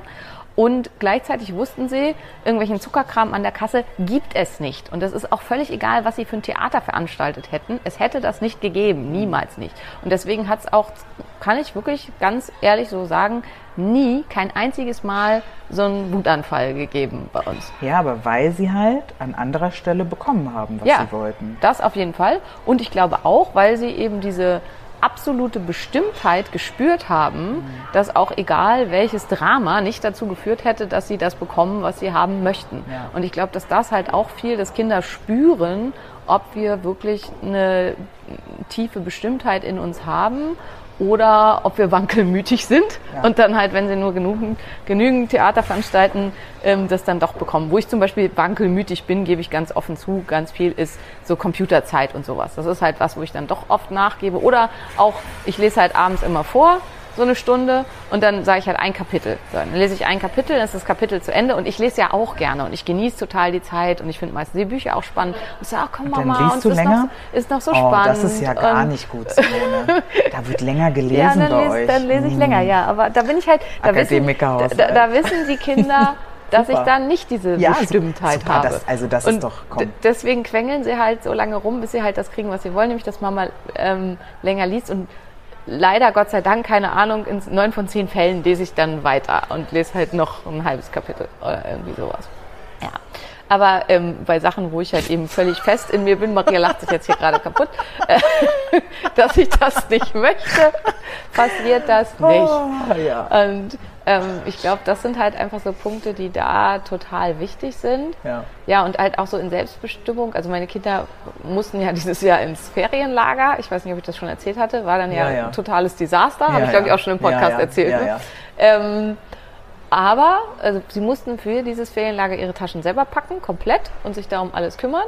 Und gleichzeitig wussten sie, irgendwelchen Zuckerkram an der Kasse gibt es nicht. Und das ist auch völlig egal, was sie für ein Theater veranstaltet hätten. Es hätte das nicht gegeben, niemals nicht. Und deswegen hat es auch, kann ich wirklich ganz ehrlich so sagen, nie, kein einziges Mal so einen Wutanfall gegeben bei uns. Ja, aber weil sie halt an anderer Stelle bekommen haben, was Ja, sie wollten. das auf jeden Fall. Und ich glaube auch, weil sie eben diese absolute Bestimmtheit gespürt haben, dass auch egal welches Drama nicht dazu geführt hätte, dass sie das bekommen, was sie haben möchten. Ja. Und ich glaube, dass das halt auch viel, dass Kinder spüren, ob wir wirklich eine tiefe Bestimmtheit in uns haben oder ob wir wankelmütig sind Ja. und dann halt, wenn sie nur genügend, genügend Theater veranstalten, ähm, das dann doch bekommen. Wo ich zum Beispiel wankelmütig bin, gebe ich ganz offen zu, ganz viel ist so Computerzeit und sowas. Das ist halt was, wo ich dann doch oft nachgebe. Oder auch, ich lese halt abends immer vor, so eine Stunde und dann sage ich halt ein Kapitel. So, dann lese ich ein Kapitel, dann ist das Kapitel zu Ende und ich lese ja auch gerne und ich genieße total die Zeit und ich finde meistens die Bücher auch spannend. Und ich sage, ach komm dann Mama, und es ist länger? noch, ist noch so oh, spannend. das ist ja gar und, nicht gut, Simone. Da wird länger [laughs] gelesen ja, dann bei lese, euch. dann lese ich länger, ja. Aber da bin ich halt, da wissen, da, da wissen die Kinder, [laughs] dass ich Super. dann nicht diese Ja, Bestimmtheit super, habe. das- also das ist Und doch- komm. Deswegen quengeln sie halt so lange rum, bis sie halt das kriegen, was sie wollen, nämlich dass Mama ähm, länger liest und leider, Gott sei Dank, keine Ahnung, in neun von zehn Fällen lese ich dann weiter und lese halt noch ein halbes Kapitel oder irgendwie sowas. Ja. Aber ähm, bei Sachen, wo ich halt eben völlig fest in mir bin, Maria lacht sich jetzt hier gerade kaputt, äh, [laughs] dass ich das nicht möchte, passiert das nicht. Oh, ja. Und ähm, ich glaube, das sind halt einfach so Punkte, die da total wichtig sind. Ja. Ja, und halt auch so in Selbstbestimmung. Also meine Kinder mussten ja [laughs] dieses Jahr ins Ferienlager. Ich weiß nicht, ob ich das schon erzählt hatte. War dann ja, Ja, ja. ein totales Desaster. Habe Ja, ich, glaube ich, auch schon im Podcast erzählt. Ne? Ähm, aber also, sie mussten für dieses Ferienlager ihre Taschen selber packen, komplett, und sich da um alles kümmern.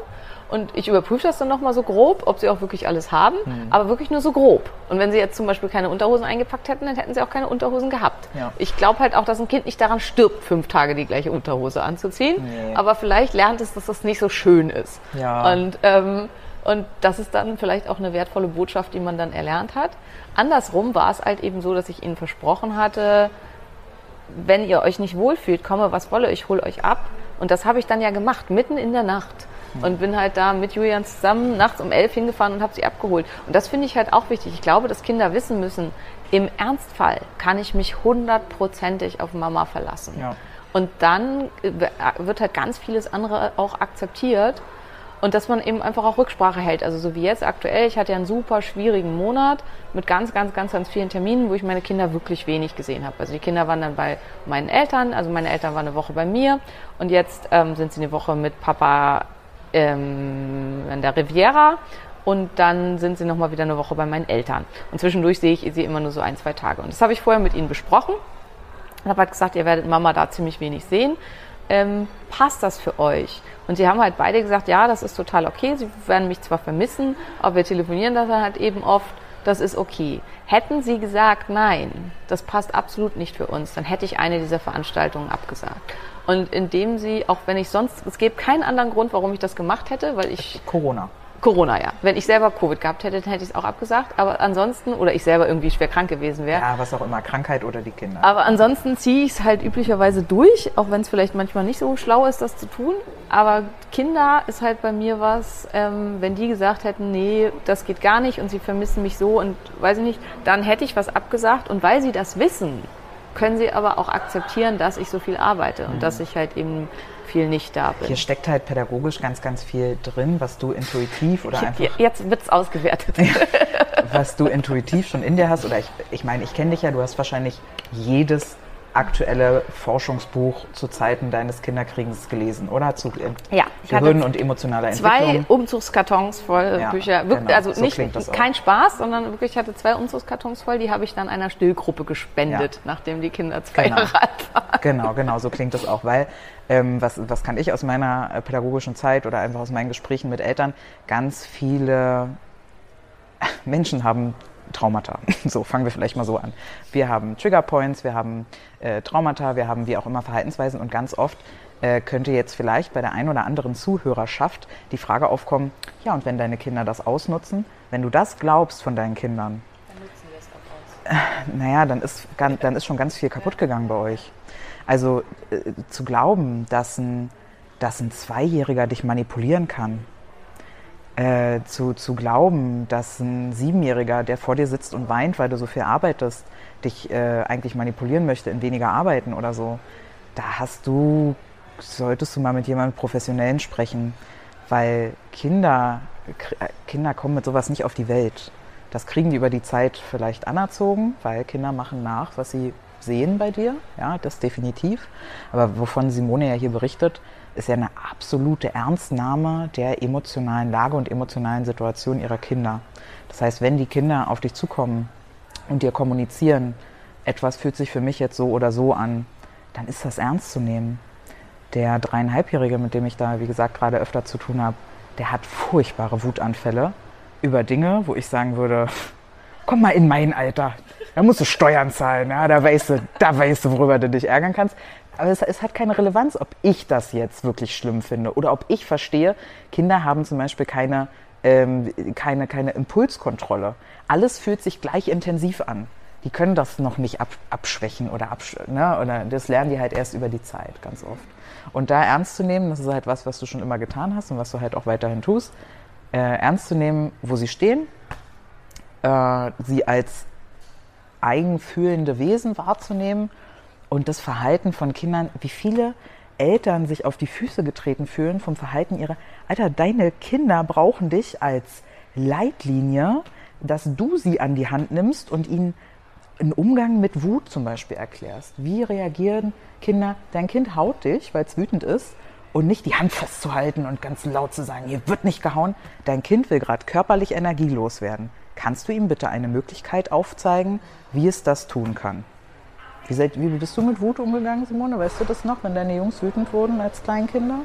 Und ich überprüfe das dann nochmal so grob, ob sie auch wirklich alles haben, Mhm. aber wirklich nur so grob. Und wenn sie jetzt zum Beispiel keine Unterhosen eingepackt hätten, dann hätten sie auch keine Unterhosen gehabt. Ja. Ich glaube halt auch, dass ein Kind nicht daran stirbt, fünf Tage die gleiche Unterhose anzuziehen. Nee. Aber vielleicht lernt es, dass das nicht so schön ist. Ja. Und, ähm, und das ist dann vielleicht auch eine wertvolle Botschaft, die man dann erlernt hat. Andersrum war es halt eben so, dass ich ihnen versprochen hatte, wenn ihr euch nicht wohlfühlt, komme, was wolle, ich hole euch ab. Und das habe ich dann ja gemacht, mitten in der Nacht. Und bin halt da mit Julian zusammen nachts um elf hingefahren und habe sie abgeholt. Und das finde ich halt auch wichtig. Ich glaube, dass Kinder wissen müssen, im Ernstfall kann ich mich hundertprozentig auf Mama verlassen. Ja. Und dann äh, wird halt ganz vieles andere auch akzeptiert. Und dass man eben einfach auch Rücksprache hält. Also so wie jetzt aktuell, ich hatte ja einen super schwierigen Monat mit ganz, ganz, ganz, ganz vielen Terminen, wo ich meine Kinder wirklich wenig gesehen habe. Also die Kinder waren dann bei meinen Eltern, also meine Eltern waren eine Woche bei mir und jetzt ähm, sind sie eine Woche mit Papa ähm, an der Riviera und dann sind sie nochmal wieder eine Woche bei meinen Eltern. Und zwischendurch sehe ich sie immer nur so ein, zwei Tage. Und das habe ich vorher mit ihnen besprochen. Ich habe halt gesagt, ihr werdet Mama da ziemlich wenig sehen. Ähm, passt das für euch? Und sie haben halt beide gesagt, ja, das ist total okay. Sie werden mich zwar vermissen, aber wir telefonieren das halt eben oft. Das ist okay. Hätten sie gesagt, nein, das passt absolut nicht für uns, dann hätte ich eine dieser Veranstaltungen abgesagt. Und indem sie, auch wenn ich sonst, es gäbe keinen anderen Grund, warum ich das gemacht hätte, weil ich Corona. Corona, ja. Wenn ich selber Covid gehabt hätte, dann hätte ich es auch abgesagt. Aber ansonsten, oder ich selber irgendwie schwer krank gewesen wäre. Ja, was auch immer, Krankheit oder die Kinder. Aber ansonsten ziehe ich es halt üblicherweise durch, auch wenn es vielleicht manchmal nicht so schlau ist, das zu tun. Aber Kinder ist halt bei mir was, ähm, wenn die gesagt hätten, nee, das geht gar nicht und sie vermissen mich so und weiß ich nicht, dann hätte ich was abgesagt. Und weil sie das wissen, können sie aber auch akzeptieren, dass ich so viel arbeite und dass ich halt eben viel nicht da bin. Hier steckt halt pädagogisch ganz, ganz viel drin, was du intuitiv oder einfach, Jetzt wird's ausgewertet. was du intuitiv schon in dir hast. Oder ich, ich meine, ich kenne dich ja, du hast wahrscheinlich jedes aktuelle Forschungsbuch zu Zeiten deines Kinderkriegens gelesen, oder? Zu äh, Ja, ich hatte Gehirn und emotionaler zwei Entwicklung. Umzugskartons voll Ja, Bücher. Wirklich, genau, also so nicht kein Spaß, sondern wirklich, ich hatte zwei Umzugskartons voll, die habe ich dann einer Stillgruppe gespendet, Ja. nachdem die Kinder zwei Genau. Jahre alt waren. Genau, genau, so klingt das auch, weil ähm, was, was kann ich aus meiner äh, pädagogischen Zeit oder einfach aus meinen Gesprächen mit Eltern, ganz viele [laughs] Menschen haben Traumata. [laughs] So, fangen wir vielleicht mal so an. Wir haben Triggerpoints, wir haben äh, Traumata, wir haben wie auch immer Verhaltensweisen und ganz oft äh, könnte jetzt vielleicht bei der einen oder anderen Zuhörerschaft die Frage aufkommen, ja, und wenn deine Kinder das ausnutzen, wenn du das glaubst von deinen Kindern, [laughs] naja, dann ist, dann ist schon ganz viel kaputt gegangen bei euch. Also äh, zu glauben, dass ein, dass ein Zweijähriger dich manipulieren kann, äh, zu, zu glauben, dass ein Siebenjähriger, der vor dir sitzt und weint, weil du so viel arbeitest, dich äh, eigentlich manipulieren möchte in weniger Arbeiten oder so, da hast du, solltest du mal mit jemandem Professionellen sprechen, weil Kinder, äh, Kinder kommen mit sowas nicht auf die Welt. Das kriegen die über die Zeit vielleicht anerzogen, weil Kinder machen nach, was sie sehen bei dir. Ja, das definitiv. Aber wovon Simone ja hier berichtet, ist ja eine absolute Ernstnahme der emotionalen Lage und emotionalen Situation ihrer Kinder. Das heißt, wenn die Kinder auf dich zukommen und dir kommunizieren, etwas fühlt sich für mich jetzt so oder so an, dann ist das ernst zu nehmen. Der dreieinhalbjährige, mit dem ich da, wie gesagt, gerade öfter zu tun habe, der hat furchtbare Wutanfälle über Dinge, wo ich sagen würde, [laughs] komm mal in mein Alter. Da musst du Steuern zahlen, ja, da weißt du, da weißt du, worüber du dich ärgern kannst. Aber es, es hat keine Relevanz, ob ich das jetzt wirklich schlimm finde oder ob ich verstehe, Kinder haben zum Beispiel keine, ähm, keine, keine Impulskontrolle. Alles fühlt sich gleich intensiv an. Die können das noch nicht ab, abschwächen oder absch ne? oder das lernen die halt erst über die Zeit, ganz oft. Und da ernst zu nehmen, das ist halt was, was du schon immer getan hast und was du halt auch weiterhin tust, äh, ernst zu nehmen, wo sie stehen, äh, sie als eigenfühlende Wesen wahrzunehmen und das Verhalten von Kindern, wie viele Eltern sich auf die Füße getreten fühlen vom Verhalten ihrer, Alter, deine Kinder brauchen dich als Leitlinie, dass du sie an die Hand nimmst und ihnen einen Umgang mit Wut zum Beispiel erklärst. Wie reagieren Kinder? Dein Kind haut dich, weil es wütend ist und nicht die Hand festzuhalten und ganz laut zu sagen, hier wird nicht gehauen. Dein Kind will gerade körperlich energielos werden. Kannst du ihm bitte eine Möglichkeit aufzeigen, wie es das tun kann? Wie, seid, wie bist du mit Wut umgegangen, Simone? Weißt du das noch, wenn deine Jungs wütend wurden als Kleinkinder?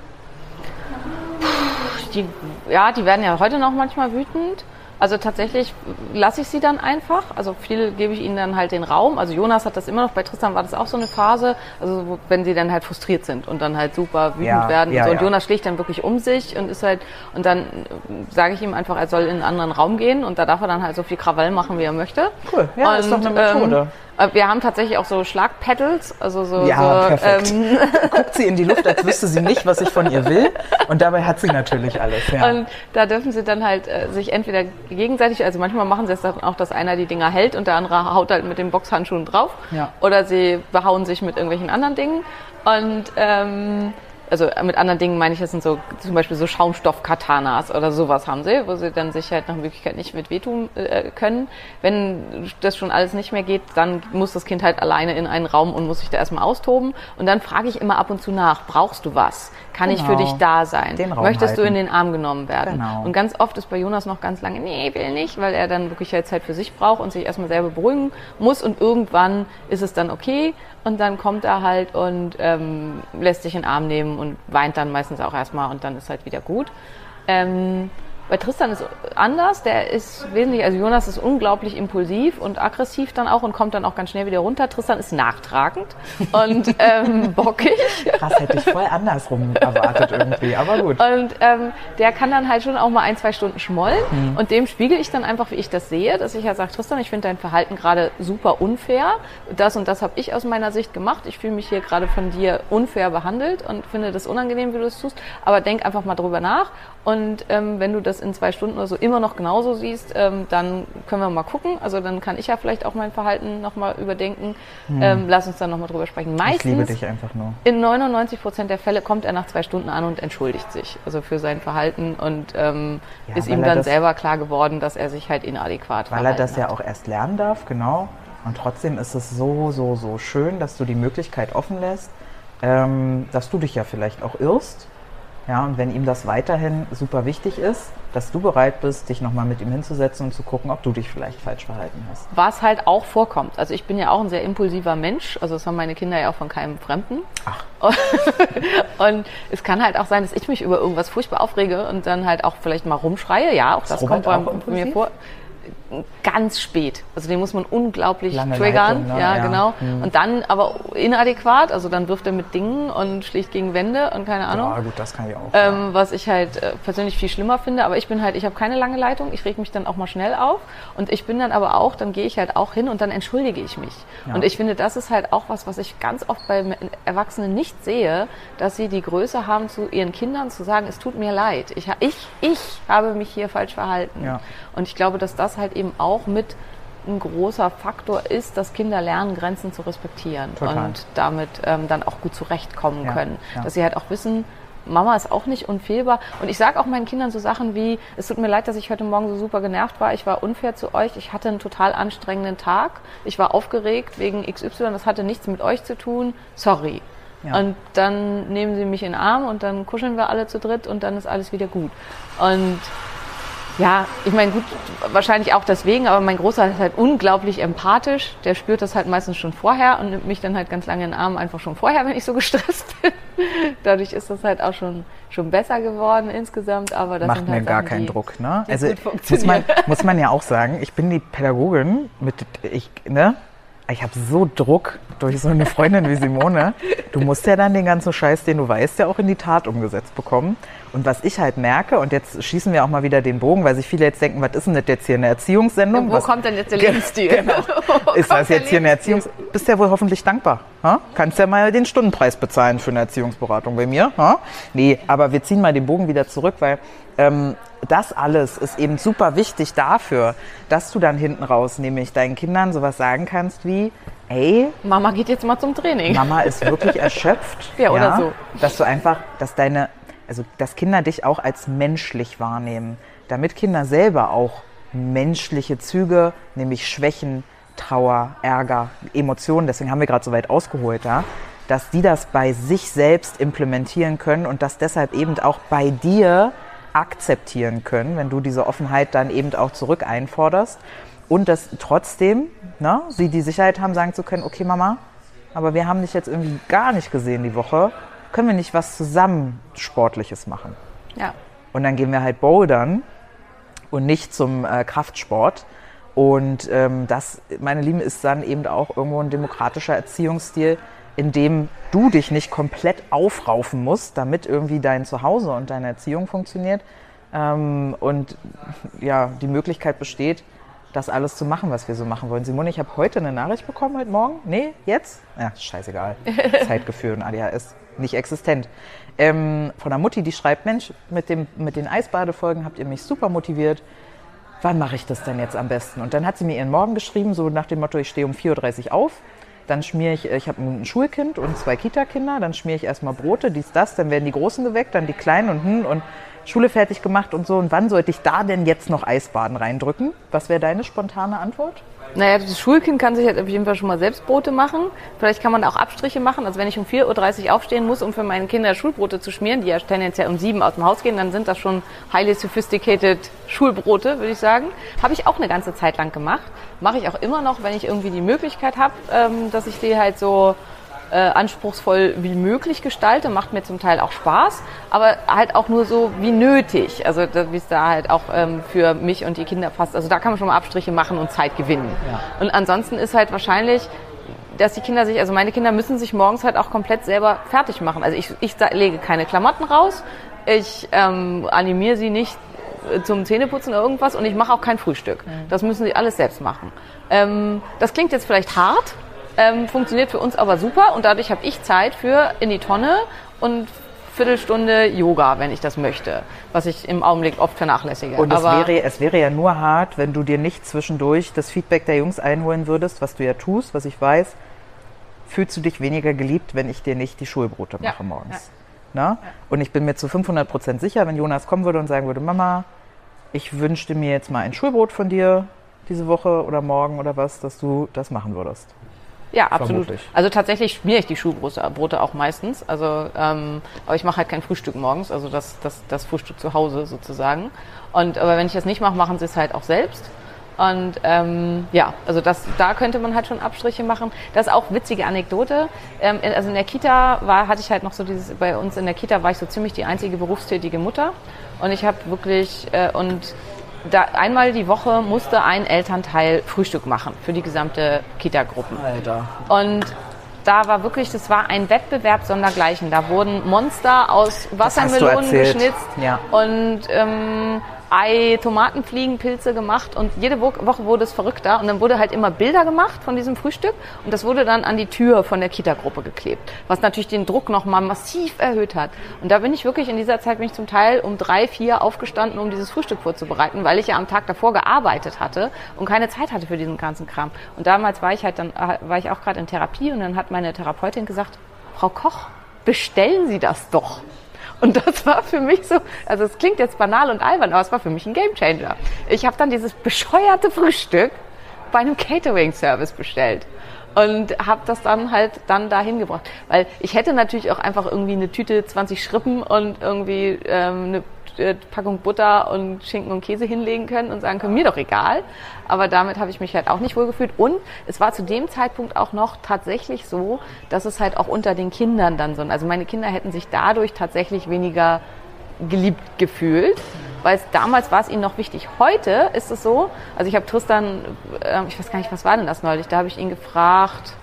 Die, ja, die werden ja heute noch manchmal wütend. Also tatsächlich lasse ich sie dann einfach. Also viel gebe ich ihnen dann halt den Raum. Also Jonas hat das immer noch, bei Tristan war das auch so eine Phase, also wenn sie dann halt frustriert sind und dann halt super wütend Ja, werden. ja, und, so. und ja. Jonas schlägt dann wirklich um sich und ist halt, und dann sage ich ihm einfach, er soll in einen anderen Raum gehen und da darf er dann halt so viel Krawall machen, wie er möchte. Cool, ja, und, ist doch eine Methode. Ähm, äh, wir haben tatsächlich auch so Schlagpedals, also so, Ja, so perfekt. ähm, [laughs] Guckt sie in die Luft, als wüsste sie nicht, was ich von ihr will. Und dabei hat sie natürlich alles. Ja. Und da dürfen sie dann halt äh, sich entweder gegenseitig, also manchmal machen sie es dann auch, dass einer die Dinger hält und der andere haut halt mit den Boxhandschuhen drauf. Ja. Oder sie behauen sich mit irgendwelchen anderen Dingen. Und ähm, also mit anderen Dingen meine ich, das sind so zum Beispiel so Schaumstoff-Katanas oder sowas haben sie, wo sie dann sich halt nach Möglichkeit nicht mit wehtun äh, können. Wenn das schon alles nicht mehr geht, dann muss das Kind halt alleine in einen Raum und muss sich da erstmal austoben. Und dann frage ich immer ab und zu nach, brauchst du was? Kann ich für Genau. dich da sein? Den Raum Möchtest du in halten. den Arm genommen werden? Genau. Und ganz oft ist bei Jonas noch ganz lange, nee, will nicht, weil er dann wirklich halt Zeit für sich braucht und sich erstmal selber beruhigen muss und irgendwann ist es dann okay und dann kommt er halt und ähm, lässt sich in den Arm nehmen und weint dann meistens auch erstmal und dann ist halt wieder gut. Ähm, Bei Tristan ist anders, der ist wesentlich, also Jonas ist unglaublich impulsiv und aggressiv dann auch und kommt dann auch ganz schnell wieder runter. Tristan ist nachtragend [laughs] und ähm, bockig. Krass, hätte ich voll andersrum erwartet irgendwie, aber gut. Und ähm, der kann dann halt schon auch mal ein, zwei Stunden schmollen und dem spiegel ich dann einfach, wie ich das sehe, dass ich ja sage, Tristan, ich finde dein Verhalten gerade super unfair. Das und das habe ich aus meiner Sicht gemacht. Ich fühle mich hier gerade von dir unfair behandelt und finde das unangenehm, wie du es tust. Aber denk einfach mal drüber nach. Und ähm, wenn du das in zwei Stunden oder so immer noch genauso siehst, ähm, dann können wir mal gucken. Also dann kann ich ja vielleicht auch mein Verhalten nochmal überdenken. Ähm, lass uns dann nochmal drüber sprechen. Ich liebe Meistens dich einfach nur. in 99 Prozent der Fälle kommt er nach zwei Stunden an und entschuldigt sich, also für sein Verhalten und ähm, Ja, ist ihm dann das- selber klar geworden, dass er sich halt inadäquat Weil er das ja hat. auch erst lernen darf, genau. Und trotzdem ist es so, so, so schön, dass du die Möglichkeit offen lässt, ähm, dass du dich ja vielleicht auch irrst. Ja, und wenn ihm das weiterhin super wichtig ist, dass du bereit bist, dich nochmal mit ihm hinzusetzen und zu gucken, ob du dich vielleicht falsch verhalten hast. Was halt auch vorkommt. Also ich bin ja auch ein sehr impulsiver Mensch, also das haben meine Kinder ja auch von keinem Fremden. Ach. [laughs] und es kann halt auch sein, dass ich mich über irgendwas furchtbar aufrege und dann halt auch vielleicht mal rumschreie. Ja, auch das Robert kommt bei auch impulsiv? mir vor. Ganz spät. Also den muss man unglaublich Lange triggern. Leitung, ne? Ja, Ja. genau. Hm. Und dann aber inadäquat. Also dann wirft er mit Dingen und schlägt gegen Wände und keine Ahnung. Ja, gut, das kann ich auch. Ähm, was ich halt äh, persönlich viel schlimmer finde. Aber ich bin halt, ich habe keine lange Leitung. Ich reg mich dann auch mal schnell auf. Und ich bin dann aber auch, dann gehe ich halt auch hin und dann entschuldige ich mich. Ja. Und ich finde, das ist halt auch was, was ich ganz oft bei Erwachsenen nicht sehe, dass sie die Größe haben, zu ihren Kindern zu sagen, es tut mir leid. Ich, ich, ich habe mich hier falsch verhalten. Ja. Und ich glaube, dass das halt eben auch mit ein großer Faktor ist, dass Kinder lernen, Grenzen zu respektieren Total. und damit ähm, dann auch gut zurechtkommen Ja, können. ja. Dass sie halt auch wissen, Mama ist auch nicht unfehlbar. Und ich sage auch meinen Kindern so Sachen wie, es tut mir leid, dass ich heute Morgen so super genervt war. Ich war unfair zu euch. Ich hatte einen total anstrengenden Tag. Ich war aufgeregt wegen XY. Das hatte nichts mit euch zu tun. Sorry. Ja. Und dann nehmen sie mich in den Arm und dann kuscheln wir alle zu dritt und dann ist alles wieder gut. Und ja, ich meine, gut, wahrscheinlich auch deswegen, aber mein Großer ist halt unglaublich empathisch. Der spürt das halt meistens schon vorher und nimmt mich dann halt ganz lange in den Arm, einfach schon vorher, [laughs] wenn ich so gestresst bin. Dadurch ist das halt auch schon, schon besser geworden insgesamt, aber das Macht mir halt gar Sachen, keinen die, Druck. Ne? Also muss man, muss man ja auch sagen, ich bin die Pädagogin mit, ich, ne? Ich habe so Druck durch so eine Freundin wie Simone. Du musst ja dann den ganzen Scheiß, den du weißt, ja auch in die Tat umgesetzt bekommen. Und was ich halt merke, und jetzt schießen wir auch mal wieder den Bogen, weil sich viele jetzt denken, was ist denn das jetzt hier eine Erziehungssendung? Wo was, kommt denn jetzt der Lebensstil? [laughs] Genau. Ist das jetzt hier eine? Erziehungs... Bist ja wohl hoffentlich dankbar. Ha? Kannst ja mal den Stundenpreis bezahlen für eine Erziehungsberatung bei mir. Ha? Nee, aber wir ziehen mal den Bogen wieder zurück, weil ähm, das alles ist eben super wichtig dafür, dass du dann hinten raus nämlich deinen Kindern sowas sagen kannst wie, ey, Mama geht jetzt mal zum Training. Mama ist wirklich [laughs] erschöpft. Ja, oder so. Dass du einfach, dass deine, also dass Kinder dich auch als menschlich wahrnehmen, damit Kinder selber auch menschliche Züge, nämlich Schwächen, Trauer, Ärger, Emotionen, deswegen haben wir gerade so weit ausgeholt, ja, dass die das bei sich selbst implementieren können und das deshalb eben auch bei dir akzeptieren können, wenn du diese Offenheit dann eben auch zurück einforderst und dass trotzdem ne, sie die Sicherheit haben, sagen zu können, okay Mama, aber wir haben dich jetzt irgendwie gar nicht gesehen die Woche, können wir nicht was zusammen Sportliches machen? Ja. Und dann gehen wir halt bouldern und nicht zum äh, Kraftsport. Und ähm, das, meine Lieben, ist dann eben auch irgendwo ein demokratischer Erziehungsstil, in dem du dich nicht komplett aufraufen musst, damit irgendwie dein Zuhause und deine Erziehung funktioniert. Ähm, und ja, die Möglichkeit besteht, das alles zu machen, was wir so machen wollen. Simone, ich habe heute eine Nachricht bekommen, heute Morgen. Nee, jetzt? Ja, scheißegal. [laughs] Zeitgefühl und ADHS, nicht existent. Ähm, von der Mutti, die schreibt, Mensch, mit, dem, mit den Eisbadefolgen habt ihr mich super motiviert. Wann mache ich das denn jetzt am besten? Und dann hat sie mir ihren Morgen geschrieben, so nach dem Motto, ich stehe um 4.30 Uhr auf. Dann schmiere ich, ich habe ein Schulkind und zwei Kita-Kinder, dann schmiere ich erstmal Brote, dies, das, dann werden die Großen geweckt, dann die Kleinen und hm und Schule fertig gemacht und so. Und wann sollte ich da denn jetzt noch Eisbaden reindrücken? Was wäre deine spontane Antwort? Naja, das Schulkind kann sich halt auf jeden Fall schon mal selbst Brote machen. Vielleicht kann man auch Abstriche machen. Also wenn ich um 4.30 Uhr aufstehen muss, um für meine Kinder Schulbrote zu schmieren, die ja tendenziell um 7 aus dem Haus gehen, dann sind das schon highly sophisticated Schulbrote, würde ich sagen. Habe ich auch eine ganze Zeit lang gemacht. Mache ich auch immer noch, wenn ich irgendwie die Möglichkeit habe, ähm, dass ich die halt so äh, anspruchsvoll wie möglich gestalte, macht mir zum Teil auch Spaß, aber halt auch nur so wie nötig, also wie es da halt auch ähm, für mich und die Kinder passt. Also da kann man schon mal Abstriche machen und Zeit gewinnen. Und ansonsten ist halt wahrscheinlich dass die Kinder sich, also meine Kinder müssen sich morgens halt auch komplett selber fertig machen. Also ich, ich lege keine Klamotten raus, ich ähm, animiere sie nicht äh, zum Zähneputzen oder irgendwas und ich mache auch kein Frühstück. Das müssen sie alles selbst machen. Ähm, das klingt jetzt vielleicht hart, ähm, funktioniert für uns aber super und dadurch habe ich Zeit für in die Tonne und Viertelstunde Yoga, wenn ich das möchte, was ich im Augenblick oft vernachlässige. Und es wäre, es wäre ja nur hart, wenn du dir nicht zwischendurch das Feedback der Jungs einholen würdest, was du ja tust, was ich weiß. Fühlst du dich weniger geliebt, wenn ich dir nicht die Schulbrote Ja, mache morgens? Na? Und ich bin mir zu 500 Prozent sicher, wenn Jonas kommen würde und sagen würde, Mama, ich wünschte mir jetzt mal ein Schulbrot von dir diese Woche oder morgen oder was, dass du das machen würdest. Ja, absolut. Vermutlich. Also tatsächlich schmiere ich die Schuhbrote Brote auch meistens. Also, ähm, aber ich mache halt kein Frühstück morgens, also das, das, das Frühstück zu Hause sozusagen. Und aber wenn ich das nicht mache, machen sie es halt auch selbst. Und ähm, ja, also das, da könnte man halt schon Abstriche machen. Das ist auch witzige Anekdote. Ähm, also in der Kita war, hatte ich halt noch so dieses, bei uns in der Kita war ich so ziemlich die einzige berufstätige Mutter. Und ich habe wirklich, äh, und da, einmal die Woche musste ein Elternteil Frühstück machen für die gesamte Kita-Gruppen. Alter. Und da war wirklich, das war ein Wettbewerb sondergleichen. Da wurden Monster aus Wassermelonen geschnitzt Ja. und ähm, Ei, Tomatenfliegen, Pilze gemacht und jede Wo- Woche wurde es verrückter und dann wurde halt immer Bilder gemacht von diesem Frühstück und das wurde dann an die Tür von der Kita-Gruppe geklebt, was natürlich den Druck nochmal massiv erhöht hat. Und da bin ich wirklich in dieser Zeit bin ich zum Teil um drei, vier aufgestanden, um dieses Frühstück vorzubereiten, weil ich ja am Tag davor gearbeitet hatte und keine Zeit hatte für diesen ganzen Kram. Und damals war ich halt dann, äh, war ich auch gerade in Therapie und dann hat meine Therapeutin gesagt, Frau Koch, bestellen Sie das doch. Und das war für mich so, also es klingt jetzt banal und albern, aber es war für mich ein Gamechanger. Ich habe dann dieses bescheuerte Frühstück bei einem Catering-Service bestellt und habe das dann halt dann dahin gebracht. Weil ich hätte natürlich auch einfach irgendwie eine Tüte 20 Schrippen und irgendwie ähm, eine äh, Packung Butter und Schinken und Käse hinlegen können und sagen können, mir doch egal. Aber damit habe ich mich halt auch nicht wohlgefühlt. Und es war zu dem Zeitpunkt auch noch tatsächlich so, dass es halt auch unter den Kindern dann so, also meine Kinder hätten sich dadurch tatsächlich weniger geliebt gefühlt, weil damals war es ihnen noch wichtig. Heute ist es so, also ich habe Tristan, äh, ich weiß gar nicht, was war denn das neulich, da habe ich ihn gefragt,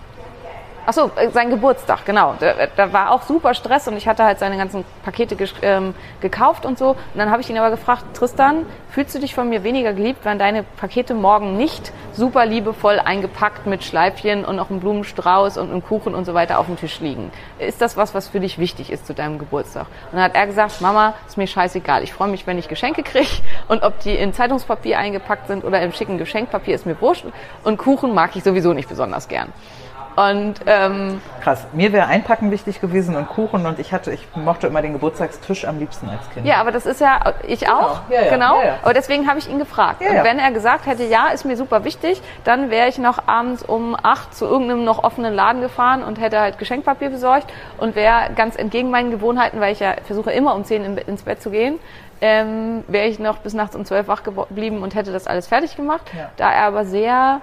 Ach so, äh, sein Geburtstag, genau. Da, da war auch super Stress und ich hatte halt seine ganzen Pakete ähm, gekauft und so. Und dann habe ich ihn aber gefragt, Tristan, fühlst du dich von mir weniger geliebt, wenn deine Pakete morgen nicht super liebevoll eingepackt mit Schleifchen und noch einem Blumenstrauß und einem Kuchen und so weiter auf dem Tisch liegen? Ist das was, was für dich wichtig ist zu deinem Geburtstag? Und dann hat er gesagt, Mama, ist mir scheißegal. Ich freue mich, wenn ich Geschenke kriege [laughs] und ob die in Zeitungspapier eingepackt sind oder im schicken Geschenkpapier, ist mir wurscht. Und Kuchen mag ich sowieso nicht besonders gern. Und ähm, Krass. Mir wäre Einpacken wichtig gewesen und Kuchen und ich hatte, ich mochte immer den Geburtstagstisch am liebsten als Kind. ja, aber das ist ja ich auch, Ja, ja, genau. ja. Aber deswegen habe ich ihn gefragt. Und wenn er gesagt hätte, ja, ist mir super wichtig, dann wäre ich noch abends um acht zu irgendeinem noch offenen Laden gefahren und hätte halt Geschenkpapier besorgt und wäre ganz entgegen meinen Gewohnheiten, weil ich ja versuche immer um zehn ins Bett zu gehen, ähm, wäre ich noch bis nachts um zwölf wach geblieben und hätte das alles fertig gemacht. Da er aber sehr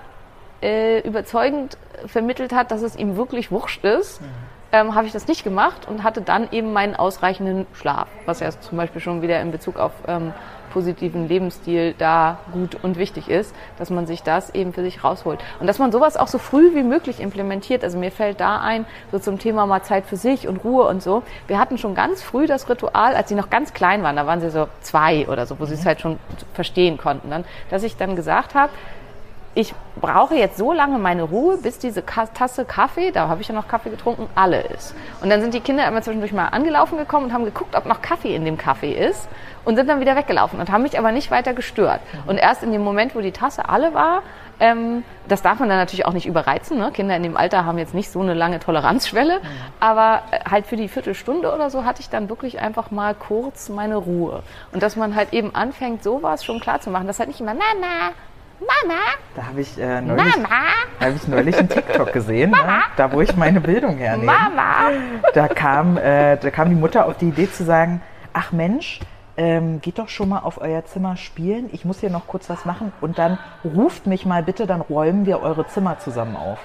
äh, überzeugend vermittelt hat, dass es ihm wirklich wurscht ist, ähm, habe ich das nicht gemacht und hatte dann eben meinen ausreichenden Schlaf, was ja zum Beispiel schon wieder in Bezug auf ähm, positiven Lebensstil da gut und wichtig ist, dass man sich das eben für sich rausholt. Und dass man sowas auch so früh wie möglich implementiert. Also mir fällt da ein, so zum Thema mal Zeit für sich und Ruhe und so. Wir hatten schon ganz früh das Ritual, als sie noch ganz klein waren, da waren sie so zwei oder so, wo sie es halt schon verstehen konnten, dann, dass ich dann gesagt habe, ich brauche jetzt so lange meine Ruhe, bis diese Tasse Kaffee, da habe ich ja noch Kaffee getrunken, alle ist. Und dann sind die Kinder immer zwischendurch mal angelaufen gekommen und haben geguckt, ob noch Kaffee in dem Kaffee ist und sind dann wieder weggelaufen und haben mich aber nicht weiter gestört. Und erst in dem Moment, wo die Tasse alle war, ähm, das darf man dann natürlich auch nicht überreizen. Ne? Kinder in dem Alter haben jetzt nicht so eine lange Toleranzschwelle, aber äh, halt für die Viertelstunde oder so hatte ich dann wirklich einfach mal kurz meine Ruhe. Und dass man halt eben anfängt, sowas schon klar zu machen, dass halt nicht immer Mama, Mama, Da habe ich, äh, neulich, hab ich neulich einen TikTok gesehen, ne? da wo ich meine Bildung hernehme. Mama. Da kam, äh, da kam die Mutter auf die Idee zu sagen, ach Mensch, ähm, geht doch schon mal auf euer Zimmer spielen. Ich muss hier noch kurz was machen und dann ruft mich mal bitte, dann räumen wir eure Zimmer zusammen auf.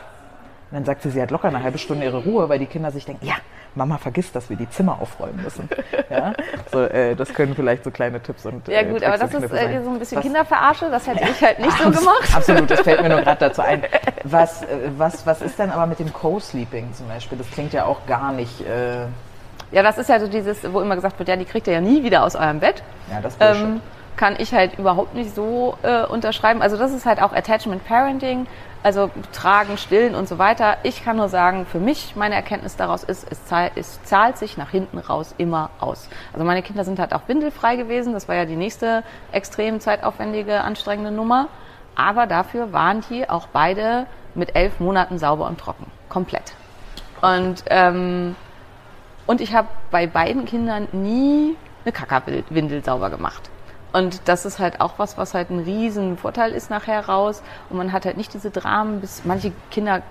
Und dann sagt sie, sie hat locker eine halbe Stunde ihre Ruhe, weil die Kinder sich denken, ja, Mama vergisst, dass wir die Zimmer aufräumen müssen. [laughs] Ja? So, äh, das können vielleicht so kleine Tipps und Ja äh, gut, Tricks aber das ist äh, so ein bisschen Was- Kinderverarsche, das hätte ich halt nicht so Abs- gemacht. Absolut, das fällt mir nur gerade dazu ein. [laughs] Was, äh, was, was ist denn aber mit dem Co-Sleeping zum Beispiel? Das klingt ja auch gar nicht, äh, Ja, das ist ja so dieses, wo immer gesagt wird, ja, die kriegt ihr ja nie wieder aus eurem Bett. ja, das ist Bullshit. ähm, kann ich halt überhaupt nicht so äh, unterschreiben. Also das ist halt auch Attachment Parenting, also tragen, stillen und so weiter. Ich kann nur sagen, für mich, meine Erkenntnis daraus ist, es, zahl, es zahlt sich nach hinten raus immer aus. Also meine Kinder sind halt auch windelfrei gewesen. Das war ja die nächste extrem zeitaufwendige, anstrengende Nummer. Aber dafür waren die auch beide mit elf Monaten sauber und trocken. Komplett. Und ähm, und ich habe bei beiden Kindern nie eine Kackerwindel sauber gemacht. Und das ist halt auch was, was halt ein riesen Vorteil ist nachher raus. Und man hat halt nicht diese Dramen, bis manche Kinder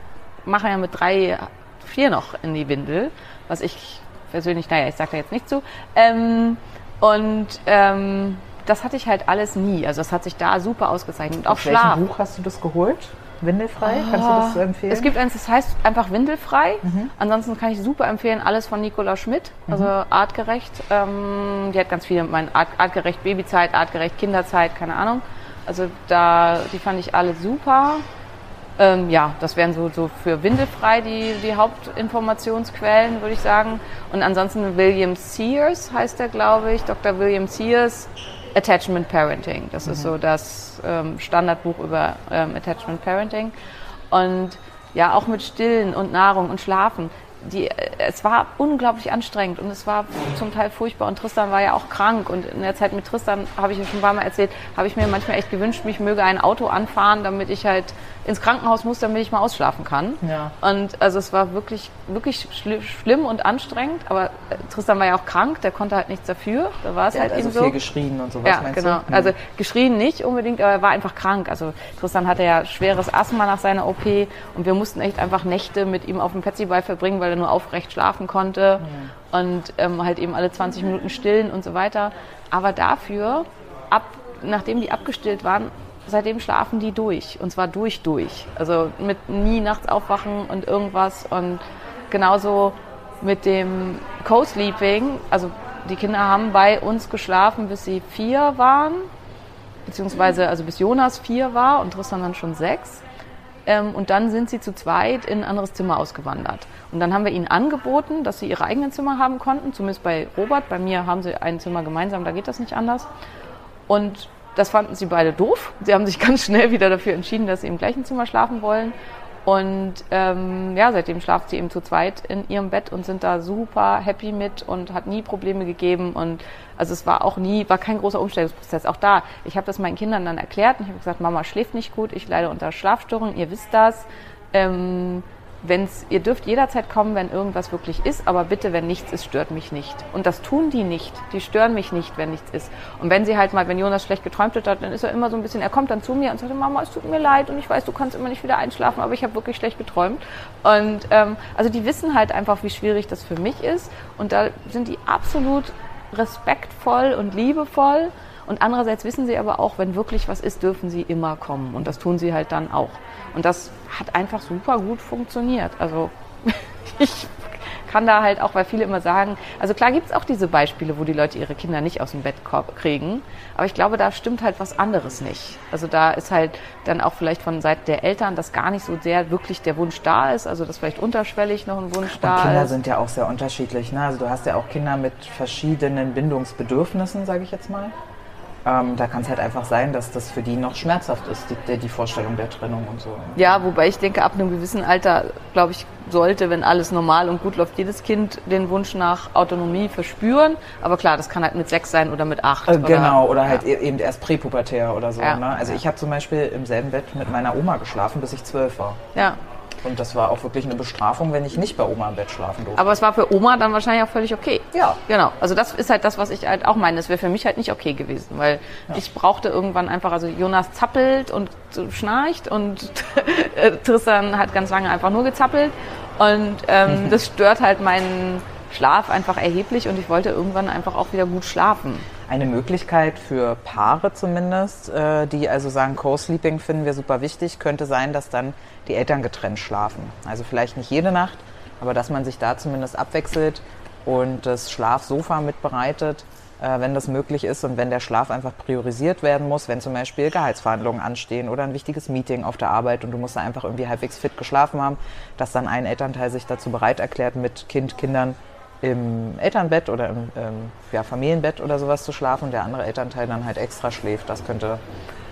machen ja mit drei, vier noch in die Windel, was ich persönlich, naja, ich sage da jetzt nicht zu. Ähm, und ähm, das hatte ich halt alles nie. Also das hat sich da super ausgezeichnet. Und auch Aus welchem Schlaf. Buch hast du das geholt? Windelfrei? Kannst du das so empfehlen? Es gibt eins, das heißt einfach windelfrei. Ansonsten kann ich super empfehlen, alles von Nicola Schmidt, also artgerecht. Ähm, die hat ganz viele, mein Art, artgerecht Babyzeit, artgerecht Kinderzeit, keine Ahnung. Also da, die fand ich alle super. Ähm, ja, das wären so, so für windelfrei die, die Hauptinformationsquellen, würde ich sagen. Und ansonsten William Sears heißt er, glaube ich, Dr. William Sears, Attachment Parenting. Das ist so das ähm, Standardbuch über ähm, Attachment Parenting. Und ja, auch mit Stillen und Nahrung und Schlafen. Die, äh, es war unglaublich anstrengend und es war zum Teil furchtbar. Und Tristan war ja auch krank. Und in der Zeit mit Tristan, habe ich ja schon ein paar Mal erzählt, habe ich mir manchmal echt gewünscht, mich möge ein Auto anfahren, damit ich halt ins Krankenhaus muss, damit ich mal ausschlafen kann. Ja. Und also es war wirklich, wirklich schli schlimm und anstrengend. Aber äh, Tristan war ja auch krank, der konnte halt nichts dafür. Da war es Der halt hat also eben viel so. geschrien und sowas, Ja, meinst genau. du? Hm. Also geschrien nicht unbedingt, aber er war einfach krank. Also Tristan hatte ja schweres Asthma nach seiner OP und wir mussten echt einfach Nächte mit ihm auf dem Petsyball verbringen, weil er nur aufrecht schlafen konnte und ähm, halt eben alle 20 Minuten stillen und so weiter. Aber dafür, ab, nachdem die abgestillt waren, seitdem schlafen die durch und zwar durch durch. Also mit nie nachts aufwachen und irgendwas und genauso mit dem Co-Sleeping, also die Kinder haben bei uns geschlafen, bis sie vier waren, beziehungsweise also bis Jonas vier war und Tristan dann schon sechs. Ähm, und dann sind sie zu zweit in ein anderes Zimmer ausgewandert. Und dann haben wir ihnen angeboten, dass sie ihre eigenen Zimmer haben konnten, zumindest bei Robert. Bei mir haben sie ein Zimmer gemeinsam, da geht das nicht anders. Und das fanden sie beide doof. Sie haben sich [laughs] ganz schnell wieder dafür entschieden, dass sie im gleichen Zimmer schlafen wollen. Und ähm, ja, seitdem schlaft sie eben zu zweit in ihrem Bett und sind da super happy mit und hat nie Probleme gegeben. Und also es war auch nie, war kein großer Umstellungsprozess. Auch da, ich habe das meinen Kindern dann erklärt und ich habe gesagt, Mama schläft nicht gut, ich leide unter Schlafstörungen, ihr wisst das. Ähm, wenn's, ihr dürft jederzeit kommen, wenn irgendwas wirklich ist, aber bitte, wenn nichts ist, stört mich nicht. Und das tun die nicht. Die stören mich nicht, wenn nichts ist. Und wenn sie halt mal, wenn Jonas schlecht geträumt hat, dann ist er immer so ein bisschen, er kommt dann zu mir und sagt, Mama, es tut mir leid und ich weiß, du kannst immer nicht wieder einschlafen, aber ich habe wirklich schlecht geträumt. Und ähm, also die wissen halt einfach, wie schwierig das für mich ist. Und da sind die absolut respektvoll und liebevoll. Und andererseits wissen sie aber auch, wenn wirklich was ist, dürfen sie immer kommen. Und das tun sie halt dann auch. Und das hat einfach super gut funktioniert. Also [laughs] ich kann da halt auch, weil viele immer sagen, also klar gibt es auch diese Beispiele, wo die Leute ihre Kinder nicht aus dem Bett kriegen, aber ich glaube, da stimmt halt was anderes nicht. Also da ist halt dann auch vielleicht von Seiten der Eltern, dass gar nicht so sehr wirklich der Wunsch da ist, also dass vielleicht unterschwellig noch ein Wunsch da Und Kinder ist. sind ja auch sehr unterschiedlich. Ne? Also du hast ja auch Kinder mit verschiedenen Bindungsbedürfnissen, sage ich jetzt mal. Ähm, da kann es halt einfach sein, dass das für die noch schmerzhaft ist, die, die Vorstellung der Trennung und so. Ja, wobei ich denke, ab einem gewissen Alter, glaube ich, sollte, wenn alles normal und gut läuft, jedes Kind den Wunsch nach Autonomie verspüren. Aber klar, das kann halt mit sechs sein oder mit acht. Äh, genau, oder halt ja. e- eben erst präpubertär oder so. Ja. Ne? Also Ja. ich habe zum Beispiel im selben Bett mit meiner Oma geschlafen, bis ich zwölf war. Ja, Und das war auch wirklich eine Bestrafung, wenn ich nicht bei Oma im Bett schlafen durfte. aber es war für Oma dann wahrscheinlich auch völlig okay. Ja. Genau. Also das ist halt das, was ich halt auch meine. Das wäre für mich halt nicht okay gewesen, weil ich brauchte irgendwann einfach, also Jonas zappelt und schnarcht und [laughs] äh, Tristan hat ganz lange einfach nur gezappelt und ähm, [laughs] das stört halt meinen Schlaf einfach erheblich und ich wollte irgendwann einfach auch wieder gut schlafen. Eine Möglichkeit für Paare zumindest, äh, die also sagen, Co-Sleeping finden wir super wichtig, könnte sein, dass dann die Eltern getrennt schlafen. Also vielleicht nicht jede Nacht, aber dass man sich da zumindest abwechselt und das Schlafsofa mitbereitet, äh, wenn das möglich ist und wenn der Schlaf einfach priorisiert werden muss, wenn zum Beispiel Gehaltsverhandlungen anstehen oder ein wichtiges Meeting auf der Arbeit und du musst da einfach irgendwie halbwegs fit geschlafen haben, dass dann ein Elternteil sich dazu bereit erklärt, mit Kind, Kindern im Elternbett oder im ähm, ja, Familienbett oder sowas zu schlafen und der andere Elternteil dann halt extra schläft. Das könnte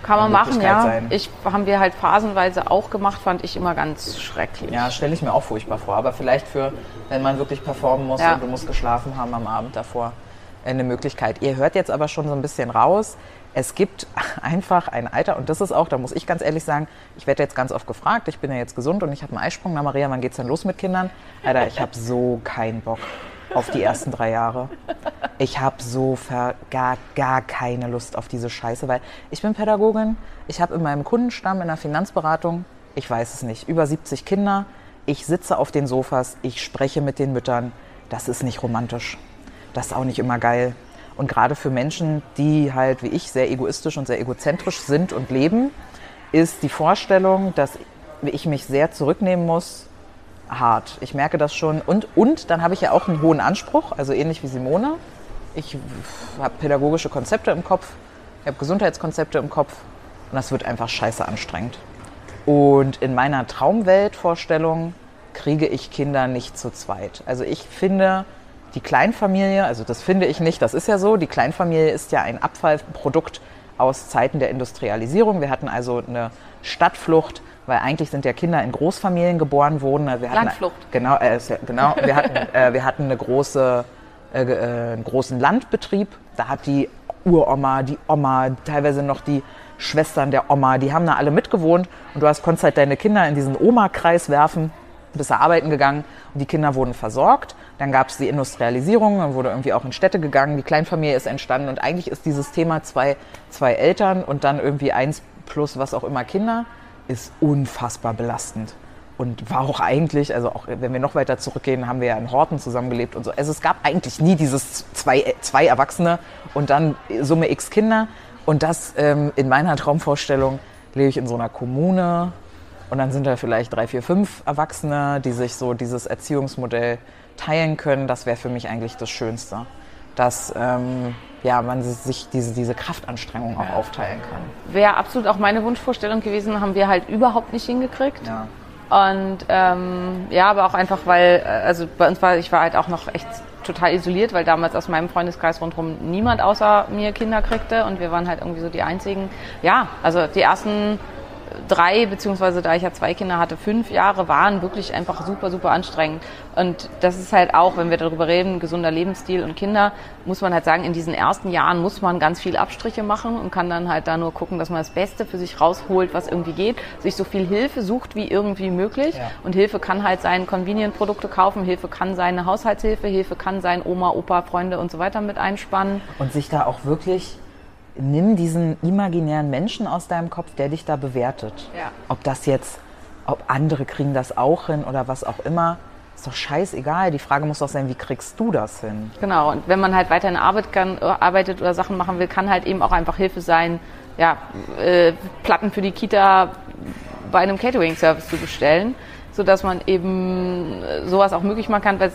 Kann man machen, ja. sein. Ich haben wir halt phasenweise auch gemacht, fand ich immer ganz schrecklich. Ja, stelle ich mir auch furchtbar vor. Aber vielleicht für, wenn man wirklich performen muss Ja. und du musst geschlafen haben am Abend davor, eine Möglichkeit. Ihr hört jetzt aber schon so ein bisschen raus. Es gibt [laughs] einfach ein Alter, und das ist auch, da muss ich ganz ehrlich sagen, ich werde jetzt ganz oft gefragt, ich bin ja jetzt gesund und ich habe einen Eisprung. Na Maria, wann geht's denn los mit Kindern? Alter, ich habe so keinen Bock auf die ersten drei Jahre. Ich habe so ver gar, gar keine Lust auf diese Scheiße, weil ich bin Pädagogin, ich habe in meinem Kundenstamm in der Finanzberatung, ich weiß es nicht, über 70 Kinder. Ich sitze auf den Sofas, ich spreche mit den Müttern. Das ist nicht romantisch. Das ist auch nicht immer geil. Und gerade für Menschen, die halt wie ich sehr egoistisch und sehr egozentrisch sind und leben, ist die Vorstellung, dass ich mich sehr zurücknehmen muss, hart. Ich merke das schon. Und, und dann habe ich ja auch einen hohen Anspruch, also ähnlich wie Simone. Ich habe pädagogische Konzepte im Kopf, ich habe Gesundheitskonzepte im Kopf und das wird einfach scheiße anstrengend. Und in meiner Traumweltvorstellung kriege ich Kinder nicht zu zweit. Also ich finde, die Kleinfamilie, also das finde ich nicht, das ist ja so, die Kleinfamilie ist ja ein Abfallprodukt aus Zeiten der Industrialisierung. Wir hatten also eine Stadtflucht, weil eigentlich sind ja Kinder in Großfamilien geboren worden. Wir hatten, Landflucht. Genau, äh, genau [laughs] wir, hatten, äh, wir hatten eine große, äh, äh, einen großen Landbetrieb. Da hat die Uroma, die Oma, teilweise noch die Schwestern der Oma, die haben da alle mitgewohnt. Und du hast, konntest halt deine Kinder in diesen Oma-Kreis werfen, bist da arbeiten gegangen und die Kinder wurden versorgt. Dann gab es die Industrialisierung, dann wurde irgendwie auch in Städte gegangen, die Kleinfamilie ist entstanden und eigentlich ist dieses Thema zwei, zwei Eltern und dann irgendwie eins plus was auch immer Kinder, ist unfassbar belastend. Und war auch eigentlich, also auch wenn wir noch weiter zurückgehen, haben wir ja in Horten zusammengelebt und so. Also es gab eigentlich nie dieses zwei, zwei Erwachsene und dann Summe X Kinder. Und das ähm, in meiner Traumvorstellung lebe ich in so einer Kommune und dann sind da vielleicht drei, vier, fünf Erwachsene, die sich so dieses Erziehungsmodell teilen können. Das wäre für mich eigentlich das Schönste, dass ähm, ja, man sich diese, diese Kraftanstrengung auch aufteilen kann. Wäre absolut auch meine Wunschvorstellung gewesen, haben wir halt überhaupt nicht hingekriegt. Ja. Und ähm, ja, aber auch einfach, weil, äh, also bei uns war, ich war halt auch noch echt total isoliert, weil damals aus meinem Freundeskreis rundherum niemand außer mir Kinder kriegte und wir waren halt irgendwie so die einzigen. Ja, also die ersten drei, beziehungsweise da ich ja zwei Kinder hatte, fünf Jahre waren wirklich einfach super, super anstrengend. Und das ist halt auch, wenn wir darüber reden, gesunder Lebensstil und Kinder, muss man halt sagen, in diesen ersten Jahren muss man ganz viel Abstriche machen und kann dann halt da nur gucken, dass man das Beste für sich rausholt, was irgendwie geht, sich so viel Hilfe sucht wie irgendwie möglich. Ja. Und Hilfe kann halt sein, Convenient-Produkte kaufen, Hilfe kann sein, eine Haushaltshilfe, Hilfe kann sein, Oma, Opa, Freunde und so weiter mit einspannen. Und sich da auch wirklich, nimm diesen imaginären Menschen aus deinem Kopf, der dich da bewertet. Ja. Ob das jetzt, ob andere kriegen das auch hin oder was auch immer, ist doch scheißegal. Die Frage muss doch sein, wie kriegst du das hin? Genau, und wenn man halt weiter in Arbeit kann, äh, arbeitet oder Sachen machen will, kann halt eben auch einfach Hilfe sein, ja, äh, Platten für die Kita bei einem Catering-Service zu bestellen, sodass man eben äh, sowas auch möglich machen kann, weil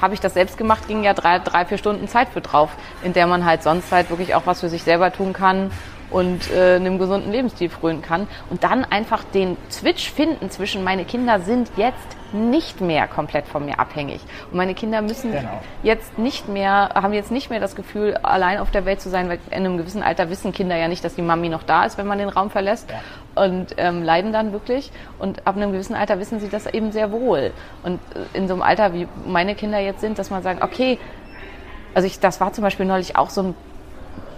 habe ich das selbst gemacht, ging ja drei, drei, vier Stunden Zeit für drauf, in der man halt sonst halt wirklich auch was für sich selber tun kann und äh, einem gesunden Lebensstil frönen kann. Und dann einfach den Switch finden zwischen meine Kinder sind jetzt nicht mehr komplett von mir abhängig. Und meine Kinder müssen Genau. jetzt nicht mehr, haben jetzt nicht mehr das Gefühl, allein auf der Welt zu sein, weil in einem gewissen Alter wissen Kinder ja nicht, dass die Mami noch da ist, wenn man den Raum verlässt und ähm, leiden dann wirklich. Und ab einem gewissen Alter wissen sie das eben sehr wohl. Und äh, in so einem Alter, wie meine Kinder jetzt sind, dass man sagt, okay, also ich, das war zum Beispiel neulich auch so ein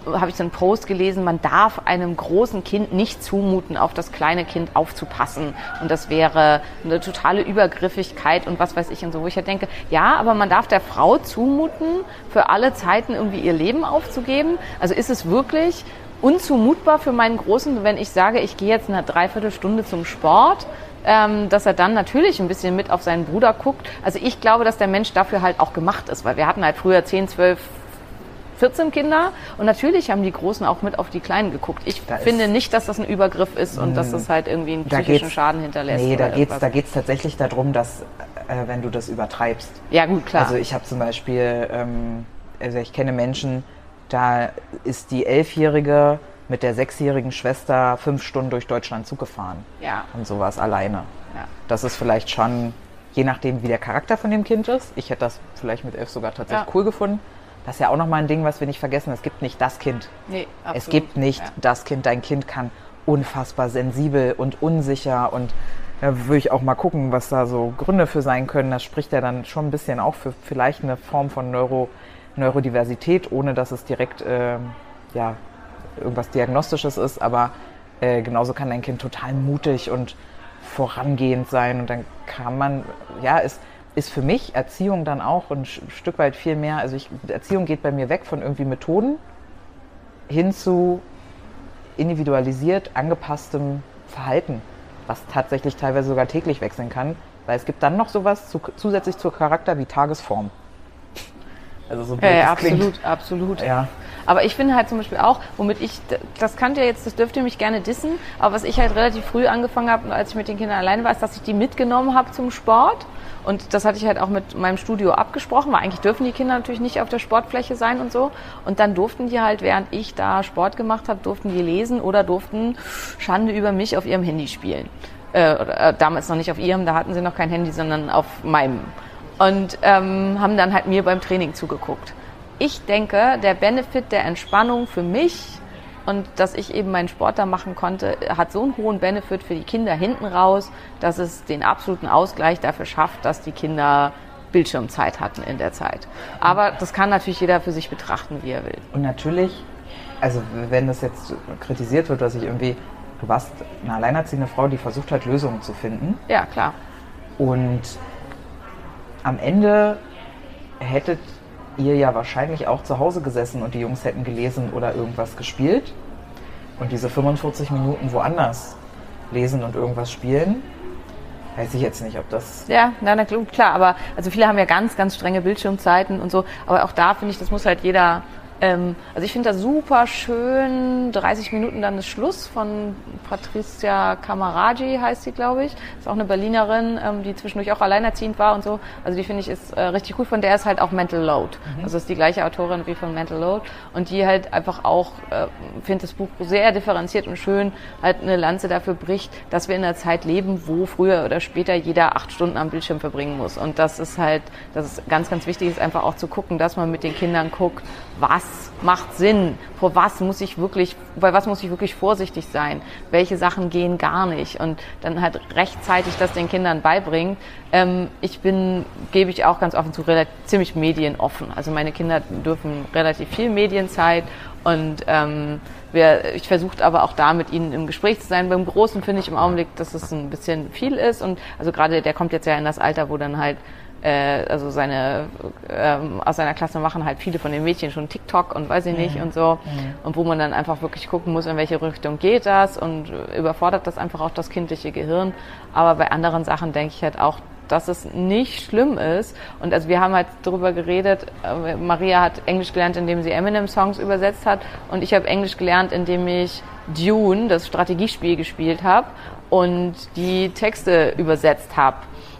habe ich so einen Post gelesen, man darf einem großen Kind nicht zumuten, auf das kleine Kind aufzupassen. Und das wäre eine totale Übergriffigkeit und was weiß ich und so, wo ich ja denke, ja, aber man darf der Frau zumuten, für alle Zeiten irgendwie ihr Leben aufzugeben. Also ist es wirklich unzumutbar für meinen Großen, wenn ich sage, ich gehe jetzt eine Dreiviertelstunde zum Sport, ähm, dass er dann natürlich ein bisschen mit auf seinen Bruder guckt. Also ich glaube, dass der Mensch dafür halt auch gemacht ist, weil wir hatten halt früher 10, 12, 14 Kinder und natürlich haben die Großen auch mit auf die Kleinen geguckt. Ich Da finde nicht, dass das ein Übergriff ist und dass das halt irgendwie einen psychischen Schaden hinterlässt. Nee, da geht's, irgendwas. da geht's tatsächlich darum, dass, äh, wenn du das übertreibst. Ja, gut, klar. Also ich habe zum Beispiel, ähm, also ich kenne Menschen, da ist die Elfjährige mit der sechsjährigen Schwester fünf Stunden durch Deutschland Zug gefahren. Ja. Und sowas alleine. Ja. Das ist vielleicht schon, je nachdem, wie der Charakter von dem Kind ist. Ich hätte das vielleicht mit elf sogar tatsächlich Ja. cool gefunden. Das ist ja auch nochmal ein Ding, was wir nicht vergessen. Es gibt nicht das Kind. nee, absolut. Es gibt nicht Ja. das Kind. Dein Kind kann unfassbar sensibel und unsicher und da würde ich auch mal gucken, was da so Gründe für sein können. Das spricht ja dann schon ein bisschen auch für vielleicht eine Form von Neuro, Neurodiversität, ohne dass es direkt ähm, ja, irgendwas Diagnostisches ist. Aber äh, genauso kann dein Kind total mutig und vorangehend sein. Und dann kann man, ja, es ist für mich Erziehung dann auch ein Stück weit viel mehr. Also ich, Erziehung geht bei mir weg von irgendwie Methoden hin zu individualisiert angepasstem Verhalten, was tatsächlich teilweise sogar täglich wechseln kann, weil es gibt dann noch sowas zu, zusätzlich zur Charakter wie Tagesform. Also so Ja, ja, das klingt. absolut, absolut. Ja. Aber ich finde halt zum Beispiel auch, womit ich, das könnt ihr jetzt, das dürft ihr mich gerne dissen, aber was ich halt relativ früh angefangen habe, als ich mit den Kindern alleine war, ist, dass ich die mitgenommen habe zum Sport. Und das hatte ich halt auch mit meinem Studio abgesprochen, weil eigentlich dürfen die Kinder natürlich nicht auf der Sportfläche sein und so. Und dann durften die halt, während ich da Sport gemacht habe, durften die lesen oder durften Schande über mich auf ihrem Handy spielen. Äh, äh, damals noch nicht auf ihrem, da hatten sie noch kein Handy, sondern auf meinem. Und ähm, haben dann halt mir beim Training zugeguckt. Ich denke, der Benefit der Entspannung für mich und dass ich eben meinen Sport da machen konnte, hat so einen hohen Benefit für die Kinder hinten raus, dass es den absoluten Ausgleich dafür schafft, dass die Kinder Bildschirmzeit hatten in der Zeit. Aber das kann natürlich jeder für sich betrachten, wie er will. Und natürlich, also wenn das jetzt kritisiert wird, dass ich irgendwie, du warst eine alleinerziehende Frau, die versucht hat, Lösungen zu finden. Ja, klar. Und am Ende hättet ihr ja wahrscheinlich auch zu Hause gesessen und die Jungs hätten gelesen oder irgendwas gespielt. Und diese 45 Minuten woanders lesen und irgendwas spielen, weiß ich jetzt nicht, ob das. Ja, na, na klar, aber also viele haben ja ganz, ganz strenge Bildschirmzeiten und so, aber auch da finde ich, das muss halt jeder, ähm, also ich finde das super schön, 30 Minuten dann ist Schluss von Patricia Camaraji heißt sie, glaube ich, ist auch eine Berlinerin, ähm, die zwischendurch auch alleinerziehend war und so, also die finde ich ist äh, richtig cool, von der ist halt auch Mental Load, also ist die gleiche Autorin wie von Mental Load. Und die halt einfach auch, äh, finde das Buch sehr differenziert und schön, halt eine Lanze dafür bricht, dass wir in einer Zeit leben, wo früher oder später jeder acht Stunden am Bildschirm verbringen muss. Und das ist halt, das ist ganz, ganz wichtig, ist einfach auch zu gucken, dass man mit den Kindern guckt, was macht Sinn, vor was muss ich wirklich, bei was muss ich wirklich vorsichtig sein, welche Sachen gehen gar nicht und dann halt rechtzeitig das den Kindern beibringen. Ähm, ich bin, gebe ich auch ganz offen zu, relativ, ziemlich medienoffen. Also meine Kinder dürfen relativ viel Medienzeit und ähm, wir, ich versuche aber auch da mit ihnen im Gespräch zu sein. Beim Großen finde ich im Augenblick, dass es ein bisschen viel ist und also gerade der kommt jetzt ja in das Alter, wo dann halt äh, also seine ähm, aus seiner Klasse machen halt viele von den Mädchen schon TikTok und weiß ich nicht und so und wo man dann einfach wirklich gucken muss, in welche Richtung geht das und überfordert das einfach auch das kindliche Gehirn. Aber bei anderen Sachen denke ich halt auch, dass es nicht schlimm ist. Und also wir haben halt darüber geredet, äh, Maria hat Englisch gelernt, indem sie Eminem-Songs übersetzt hat und ich habe Englisch gelernt, indem ich Dune, das Strategiespiel, gespielt habe und die Texte übersetzt habe,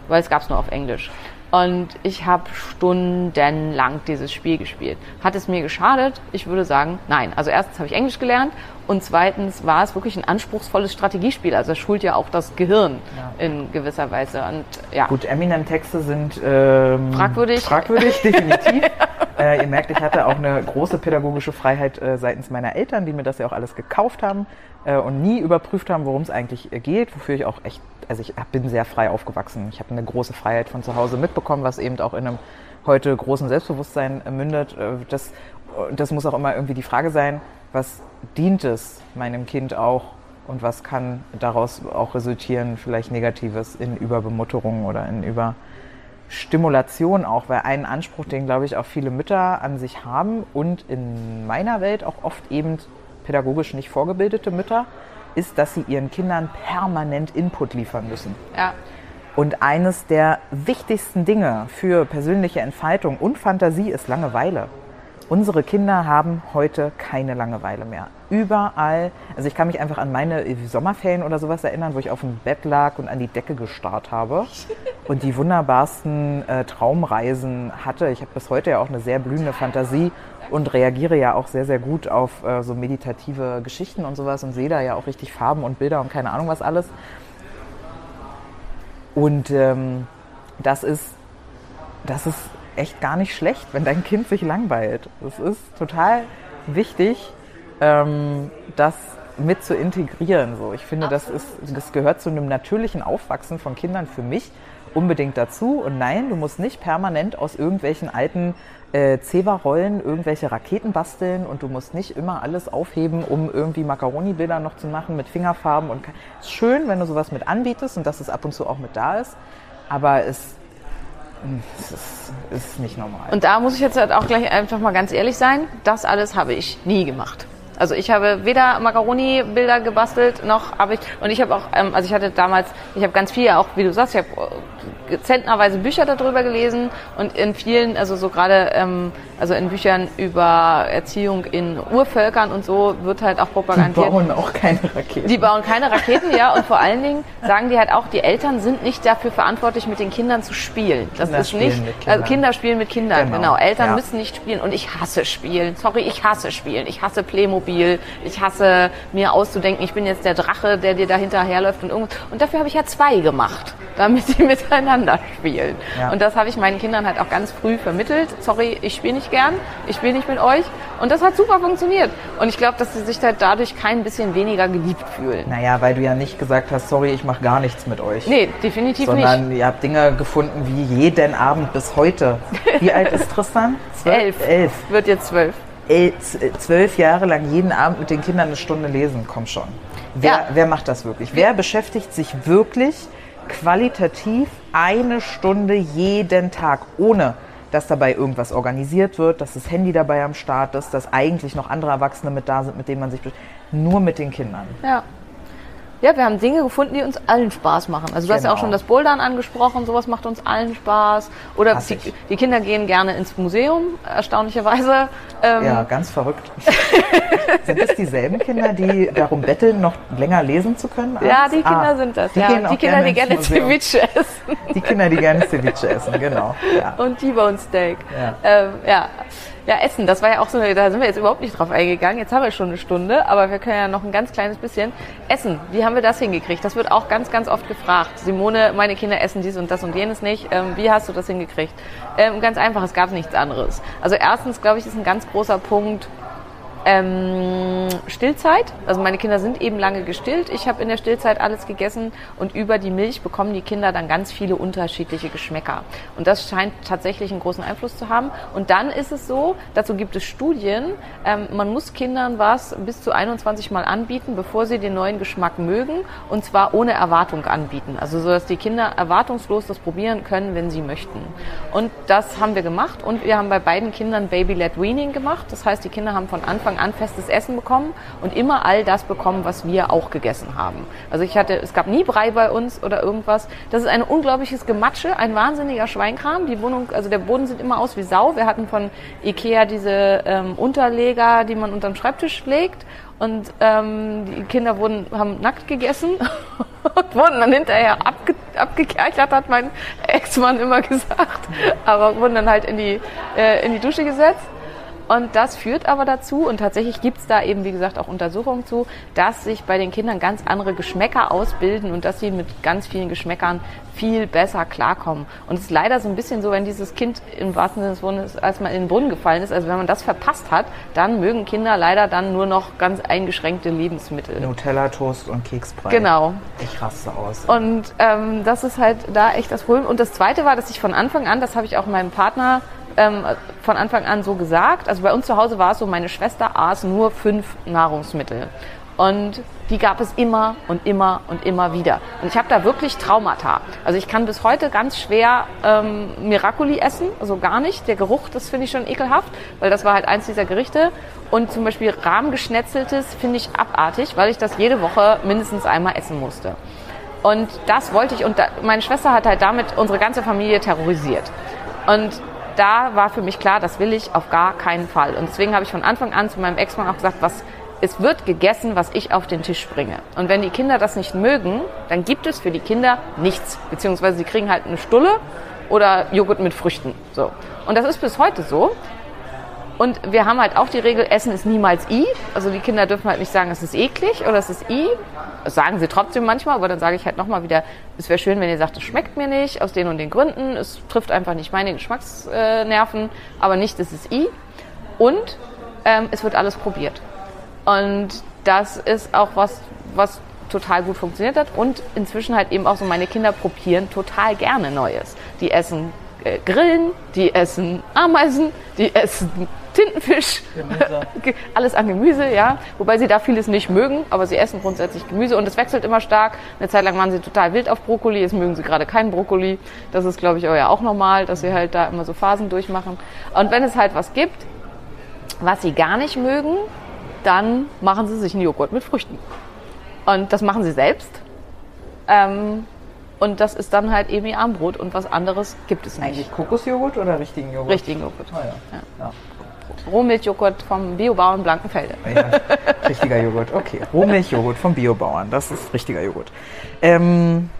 weil es gab es nur auf Englisch. Und ich habe stundenlang dieses Spiel gespielt. Hat es mir geschadet? Ich würde sagen, nein. Also erstens habe ich Englisch gelernt und zweitens war es wirklich ein anspruchsvolles Strategiespiel. Also es schult ja auch das Gehirn in gewisser Weise. Und ja, Gut, Eminem-Texte sind ähm, Fragwürdig. Fragwürdig, definitiv. [laughs] äh, ihr merkt, ich hatte auch eine große pädagogische Freiheit äh, seitens meiner Eltern, die mir das ja auch alles gekauft haben äh, und nie überprüft haben, worum es eigentlich äh, geht, wofür ich auch echt, also ich bin sehr frei aufgewachsen. Ich habe eine große Freiheit von zu Hause mitbekommen, was eben auch in einem heute großen Selbstbewusstsein äh, mündet. Äh, das, das muss auch immer irgendwie die Frage sein, was dient es meinem Kind auch und was kann daraus auch resultieren, vielleicht Negatives in Überbemutterung oder in Überstimulation auch, weil ein Anspruch, den glaube ich auch viele Mütter an sich haben und in meiner Welt auch oft eben pädagogisch nicht vorgebildete Mütter, ist, dass sie ihren Kindern permanent Input liefern müssen. ja, Und eines der wichtigsten Dinge für persönliche Entfaltung und Fantasie ist Langeweile. Unsere Kinder haben heute keine Langeweile mehr. Überall, also ich kann mich einfach an meine Sommerferien oder sowas erinnern, wo ich auf dem Bett lag und an die Decke gestarrt habe [laughs] und die wunderbarsten äh, Traumreisen hatte. Ich habe bis heute ja auch eine sehr blühende Fantasie und reagiere ja auch sehr, sehr gut auf äh, so meditative Geschichten und sowas und sehe da ja auch richtig Farben und Bilder und keine Ahnung was alles. Und ähm, das ist, das ist echt gar nicht schlecht, wenn dein Kind sich langweilt. Das ist total wichtig, ähm, das mit zu integrieren. So. Ich finde, das, ist, das gehört zu einem natürlichen Aufwachsen von Kindern für mich unbedingt dazu. Und nein, du musst nicht permanent aus irgendwelchen alten äh, Zewa-Rollen irgendwelche Raketen basteln und du musst nicht immer alles aufheben, um irgendwie Macaroni-Bilder noch zu machen mit Fingerfarben. Und es ist schön, wenn du sowas mit anbietest und dass es ab und zu auch mit da ist. Aber es es ist, ist nicht normal. Und da muss ich jetzt halt auch gleich einfach mal ganz ehrlich sein, das alles habe ich nie gemacht. Also ich habe weder Macaroni-Bilder gebastelt, noch habe ich, und ich habe auch, ähm, also ich hatte damals, ich habe ganz viel auch, wie du sagst, ich habe äh, zentnerweise Bücher darüber gelesen und in vielen, also so gerade, ähm, also in Büchern über Erziehung in Urvölkern und so wird halt auch propagandiert. Die bauen auch keine Raketen. Die bauen keine Raketen, ja, und vor allen Dingen sagen die halt auch, die Eltern sind nicht dafür verantwortlich, mit den Kindern zu spielen. Das Kinder ist spielen nicht, mit Kindern. also Kinder spielen mit Kindern, Genau, genau. Eltern ja. müssen nicht spielen und ich hasse Spielen. Sorry, ich hasse Spielen. Ich hasse Playmobil. Ich hasse mir auszudenken, ich bin jetzt der Drache, der dir da hinterherläuft und irgendwas. Und dafür habe ich ja zwei gemacht, damit sie [laughs] miteinander spielen. Ja. Und das habe ich meinen Kindern halt auch ganz früh vermittelt. Sorry, ich spiele nicht gern, ich spiele nicht mit euch. Und das hat super funktioniert. Und ich glaube, dass sie sich halt dadurch kein bisschen weniger geliebt fühlen. Naja, weil du ja nicht gesagt hast, sorry, ich mache gar nichts mit euch. Nee, definitiv sondern nicht. ihr habt Dinge gefunden wie jeden Abend bis heute. Wie alt ist Tristan? [laughs] Elf. Elf. Wird jetzt zwölf. Z- Zwölf Jahre lang jeden Abend mit den Kindern eine Stunde lesen. Komm schon. Wer, Ja. wer macht das wirklich? Wer beschäftigt sich wirklich qualitativ eine Stunde jeden Tag, ohne dass dabei irgendwas organisiert wird, dass das Handy dabei am Start ist, dass eigentlich noch andere Erwachsene mit da sind, mit denen man sich... besch- Nur mit den Kindern. Ja. Ja, wir haben Dinge gefunden, die uns allen Spaß machen. Also du hast ja auch Genau. schon das Bouldern angesprochen, sowas macht uns allen Spaß. Oder die, die Kinder gehen gerne ins Museum, erstaunlicherweise. Ähm, Ja, ganz verrückt. [laughs] sind das dieselben Kinder, die darum betteln, noch länger lesen zu können? ja, die Kinder Ah, sind das. Die, ja. die Kinder, die ins gerne. Ceviche essen Die Kinder, die gerne Ceviche essen, genau. Ja. und T-Bone Steak. Ja. Ähm, ja. Ja, Essen, das war ja auch so, da sind wir jetzt überhaupt nicht drauf eingegangen. Jetzt haben wir schon eine Stunde, aber wir können ja noch ein ganz kleines bisschen. Essen, wie haben wir das hingekriegt? Das wird auch ganz, ganz oft gefragt. Simone, meine Kinder essen dies und das und jenes nicht. Ähm, wie hast du das hingekriegt? Ähm, ganz einfach, es gab nichts anderes. Also erstens, glaube ich, ist ein ganz großer Punkt, ähm, Stillzeit. Also meine Kinder sind eben lange gestillt. Ich habe in der Stillzeit alles gegessen und über die Milch bekommen die Kinder dann ganz viele unterschiedliche Geschmäcker. Und das scheint tatsächlich einen großen Einfluss zu haben. Und dann ist es so, dazu gibt es Studien, ähm, man muss Kindern was bis zu 21 Mal anbieten, bevor sie den neuen Geschmack mögen und zwar ohne Erwartung anbieten. Also so, dass die Kinder erwartungslos das probieren können, wenn sie möchten. Und das haben wir gemacht und wir haben bei beiden Kindern Baby-led Weaning gemacht. Das heißt, die Kinder haben von Anfang an festes Essen bekommen und immer all das bekommen, was wir auch gegessen haben. Also ich hatte, es gab nie Brei bei uns oder irgendwas. Das ist ein unglaubliches Gematsche, ein wahnsinniger Schweinkram. Die Wohnung, also der Boden sieht immer aus wie Sau. Wir hatten von Ikea diese ähm, Unterleger, die man unterm Schreibtisch legt. Und ähm, die Kinder wurden, haben nackt gegessen [laughs] und wurden dann hinterher abge, abgekerchert, hat mein Ex-Mann immer [laughs] gesagt. Aber wurden dann halt in die, äh, in die Dusche gesetzt. Und das führt aber dazu, und tatsächlich gibt's da eben, wie gesagt, auch Untersuchungen zu, dass sich bei den Kindern ganz andere Geschmäcker ausbilden und dass sie mit ganz vielen Geschmäckern viel besser klarkommen. Und es ist leider so ein bisschen so, wenn dieses Kind im wahrsten Sinne des Wortes als mal in den Brunnen gefallen ist, also wenn man das verpasst hat, dann mögen Kinder leider dann nur noch ganz eingeschränkte Lebensmittel. Nutella, Toast und Keksbrei. Genau. Ich raste aus. Und ähm, das ist halt da echt das Problem. Und das Zweite war, dass ich von Anfang an, das habe ich auch meinem Partner ähm, von Anfang an so gesagt, also bei uns zu Hause war es so, meine Schwester aß nur fünf Nahrungsmittel. Und die gab es immer und immer und immer wieder. Und ich habe da wirklich Traumata. Also ich kann bis heute ganz schwer ähm, Miracoli essen, also gar nicht. Der Geruch, das finde ich schon ekelhaft, weil das war halt eins dieser Gerichte. Und zum Beispiel Rahmgeschnetzeltes finde ich abartig, weil ich das jede Woche mindestens einmal essen musste. Und das wollte ich, und da, meine Schwester hat halt damit unsere ganze Familie terrorisiert. Und da war für mich klar, das will ich auf gar keinen Fall. Und deswegen habe ich von Anfang an zu meinem Ex-Mann auch gesagt, was, es wird gegessen, was ich auf den Tisch bringe. Und wenn die Kinder das nicht mögen, dann gibt es für die Kinder nichts. Beziehungsweise sie kriegen halt eine Stulle oder Joghurt mit Früchten. So. Und das ist bis heute so. Und wir haben halt auch die Regel, Essen ist niemals I. Also die Kinder dürfen halt nicht sagen, es ist eklig oder es ist I. Das sagen sie trotzdem manchmal, aber dann sage ich halt nochmal wieder, es wäre schön, wenn ihr sagt, es schmeckt mir nicht, aus den und den Gründen. Es trifft einfach nicht meine Geschmacksnerven, aber nicht, es ist I. Und ähm, es wird alles probiert. Und das ist auch was, was total gut funktioniert hat. Und inzwischen halt eben auch so, meine Kinder probieren total gerne Neues. Die essen äh, Grillen, die essen Ameisen, die essen Tintenfisch, [laughs] alles an Gemüse, ja. Wobei sie da vieles nicht mögen, aber sie essen grundsätzlich Gemüse und es wechselt immer stark. Eine Zeit lang waren sie total wild auf Brokkoli, jetzt mögen sie gerade keinen Brokkoli. Das ist, glaube ich, auch ja auch normal, dass sie halt da immer so Phasen durchmachen. Und wenn es halt was gibt, was sie gar nicht mögen, dann machen sie sich einen Joghurt mit Früchten. Und das machen sie selbst. Ähm, und das ist dann halt eben ihr Armbrot und was anderes gibt es nicht. Eigentlich Kokosjoghurt oder richtigen Joghurt? Richtigen Joghurt. Ah, ja. Ja. Rohmilchjoghurt vom Biobauern Blankenfelde. Ja, richtiger Joghurt, okay. Rohmilchjoghurt vom Biobauern, das ist richtiger Joghurt. Ähm,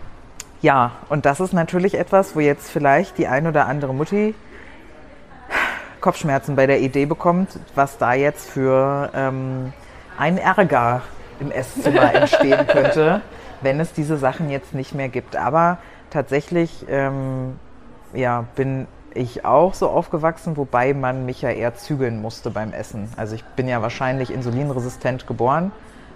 ja, und das ist natürlich etwas, wo jetzt vielleicht die ein oder andere Mutti Kopfschmerzen bei der Idee bekommt, was da jetzt für ähm, ein Ärger im Esszimmer [laughs] entstehen könnte, wenn es diese Sachen jetzt nicht mehr gibt. Aber tatsächlich ähm, ja, bin ich auch so aufgewachsen, wobei man mich ja eher zügeln musste beim Essen. Also ich bin ja wahrscheinlich insulinresistent geboren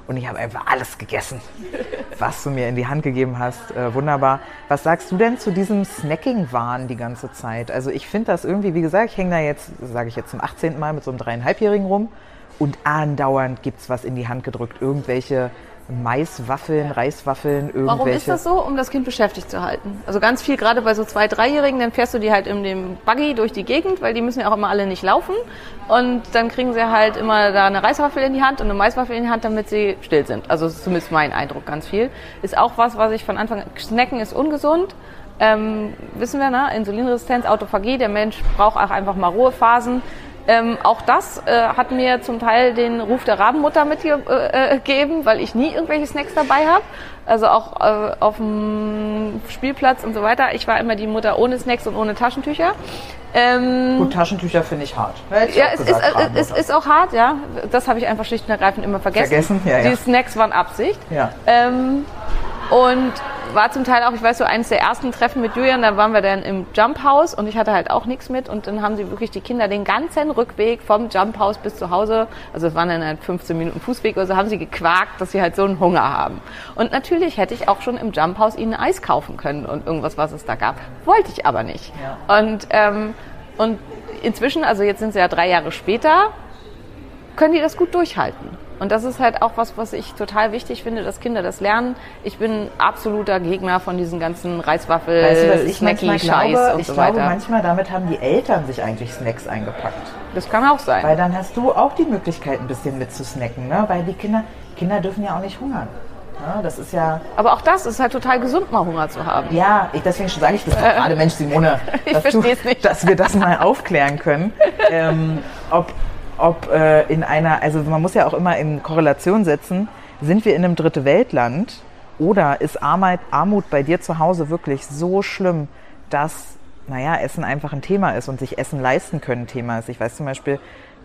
und ich habe einfach alles gegessen, [laughs] was du mir in die Hand gegeben hast. Äh, wunderbar. Was sagst du denn zu diesem Snacking-Wahn die ganze Zeit? Also ich finde das irgendwie, wie gesagt, ich hänge da jetzt, sage ich jetzt zum 18. Mal mit so einem dreieinhalbjährigen rum und andauernd gibt es was in die Hand gedrückt. Irgendwelche Maiswaffeln, Reiswaffeln, irgendwelche. Warum ist das so? Um das Kind beschäftigt zu halten. Also ganz viel, gerade bei so zwei, dreijährigen, dann fährst du die halt in dem Buggy durch die Gegend, weil die müssen ja auch immer alle nicht laufen. Und dann kriegen sie halt immer da eine Reiswaffel in die Hand und eine Maiswaffel in die Hand, damit sie still sind. Also zumindest mein Eindruck ganz viel. Ist auch was, was ich von Anfang an, Snacken ist ungesund. Ähm, wissen wir, ne? Insulinresistenz, Autophagie, der Mensch braucht auch einfach mal Ruhephasen. Ähm, auch das äh, hat mir zum Teil den Ruf der Rabenmutter mitgegeben, weil ich nie irgendwelche Snacks dabei habe. Also auch äh, auf dem Spielplatz und so weiter. Ich war immer die Mutter ohne Snacks und ohne Taschentücher. Ähm, Gut, Taschentücher finde ich hart. Ja, es ist, äh, es ist auch hart, ja. Das habe ich einfach schlicht und ergreifend immer vergessen. Vergessen? Ja, ja. Die Snacks waren Absicht. Ja. Ähm, und war zum Teil auch, ich weiß so, eines der ersten Treffen mit Julian, da waren wir dann im Jump House und ich hatte halt auch nichts mit und dann haben sie wirklich die Kinder den ganzen Rückweg vom Jump House bis zu Hause, also es waren dann halt 15 Minuten Fußweg oder so, haben sie gequakt, dass sie halt so einen Hunger haben. Und natürlich hätte ich auch schon im Jump House ihnen Eis kaufen können und irgendwas, was es da gab. Wollte ich aber nicht. Und, ähm, und inzwischen, also jetzt sind sie ja drei Jahre später, können die das gut durchhalten. Und das ist halt auch was, was ich total wichtig finde, dass Kinder das lernen. Ich bin absoluter Gegner von diesen ganzen Reiswaffel, Weißt du, was ich manchmal Snacky-Scheiß glaube? und Ich so glaube, weiter. manchmal damit haben die Eltern sich eigentlich Snacks eingepackt. Das kann auch sein. Weil dann hast du auch die Möglichkeit, ein bisschen mitzusnacken, ne? Weil die Kinder, Kinder dürfen ja auch nicht hungern. Ne? Das ist ja, Aber auch das ist halt total gesund, mal Hunger zu haben. ja, ich, deswegen sage ich das doch gerade, [laughs] Mensch, Simone, Ich dass, du, versteh's nicht. dass wir das mal aufklären können. [laughs] ähm, ob ob äh, in einer, also man muss ja auch immer in Korrelation setzen, sind wir in einem dritte Weltland oder ist Armut, Armut bei dir zu Hause wirklich so schlimm, dass, naja, Essen einfach ein Thema ist und sich Essen leisten können ein Thema ist. Ich weiß zum Beispiel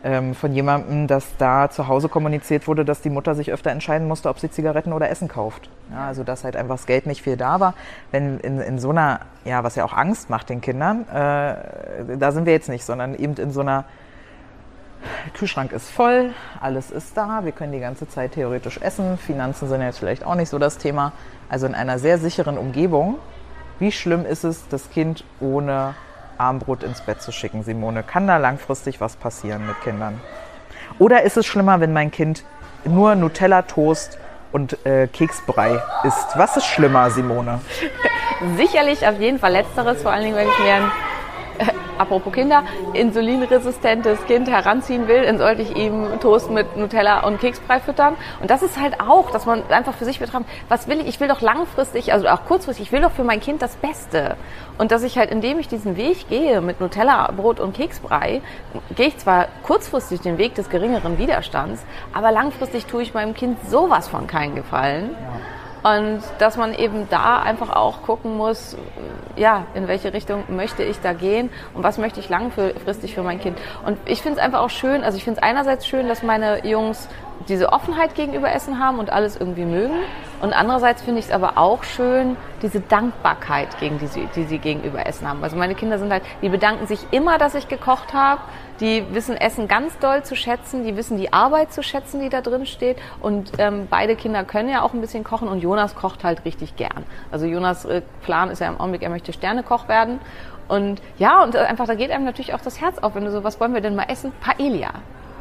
ähm, von jemandem, dass da zu Hause kommuniziert wurde, dass die Mutter sich öfter entscheiden musste, ob sie Zigaretten oder Essen kauft. Ja, also dass halt einfach das Geld nicht viel da war. Wenn in, in so einer, ja, was ja auch Angst macht den Kindern, äh, da sind wir jetzt nicht, sondern eben in so einer Kühlschrank ist voll, alles ist da, wir können die ganze Zeit theoretisch essen. Finanzen sind jetzt vielleicht auch nicht so das Thema. Also in einer sehr sicheren Umgebung. Wie schlimm ist es, das Kind ohne Armbrot ins Bett zu schicken, Simone? Kann da langfristig was passieren mit Kindern? Oder ist es schlimmer, wenn mein Kind nur Nutella-Toast und äh, Keksbrei isst? Was ist schlimmer, Simone? [laughs] Sicherlich auf jeden Fall Letzteres, vor allen Dingen, wenn ich mir ein [laughs] apropos Kinder, insulinresistentes Kind heranziehen will, dann sollte ich ihm Toast mit Nutella und Keksbrei füttern. Und das ist halt auch, dass man einfach für sich betrachtet, was will ich? Ich will doch langfristig, also auch kurzfristig, ich will doch für mein Kind das Beste. Und dass ich halt, indem ich diesen Weg gehe mit Nutella, Brot und Keksbrei, gehe ich zwar kurzfristig den Weg des geringeren Widerstands, aber langfristig tue ich meinem Kind sowas von keinen Gefallen. Und dass man eben da einfach auch gucken muss, ja, in welche Richtung möchte ich da gehen und was möchte ich langfristig für mein Kind. Und ich finde es einfach auch schön, also ich finde es einerseits schön, dass meine Jungs diese Offenheit gegenüber Essen haben und alles irgendwie mögen. Und andererseits finde ich es aber auch schön, diese Dankbarkeit, gegen die, sie, die sie gegenüber Essen haben. Also meine Kinder sind halt, die bedanken sich immer, dass ich gekocht habe. Die wissen Essen ganz doll zu schätzen. Die wissen die Arbeit zu schätzen, die da drin steht. Und ähm, beide Kinder können ja auch ein bisschen kochen. Und Jonas kocht halt richtig gern. Also Jonas äh, Plan ist ja im Augenblick, er möchte Sternekoch werden. Und ja, und einfach, da geht einem natürlich auch das Herz auf, wenn du so, was wollen wir denn mal essen? Paella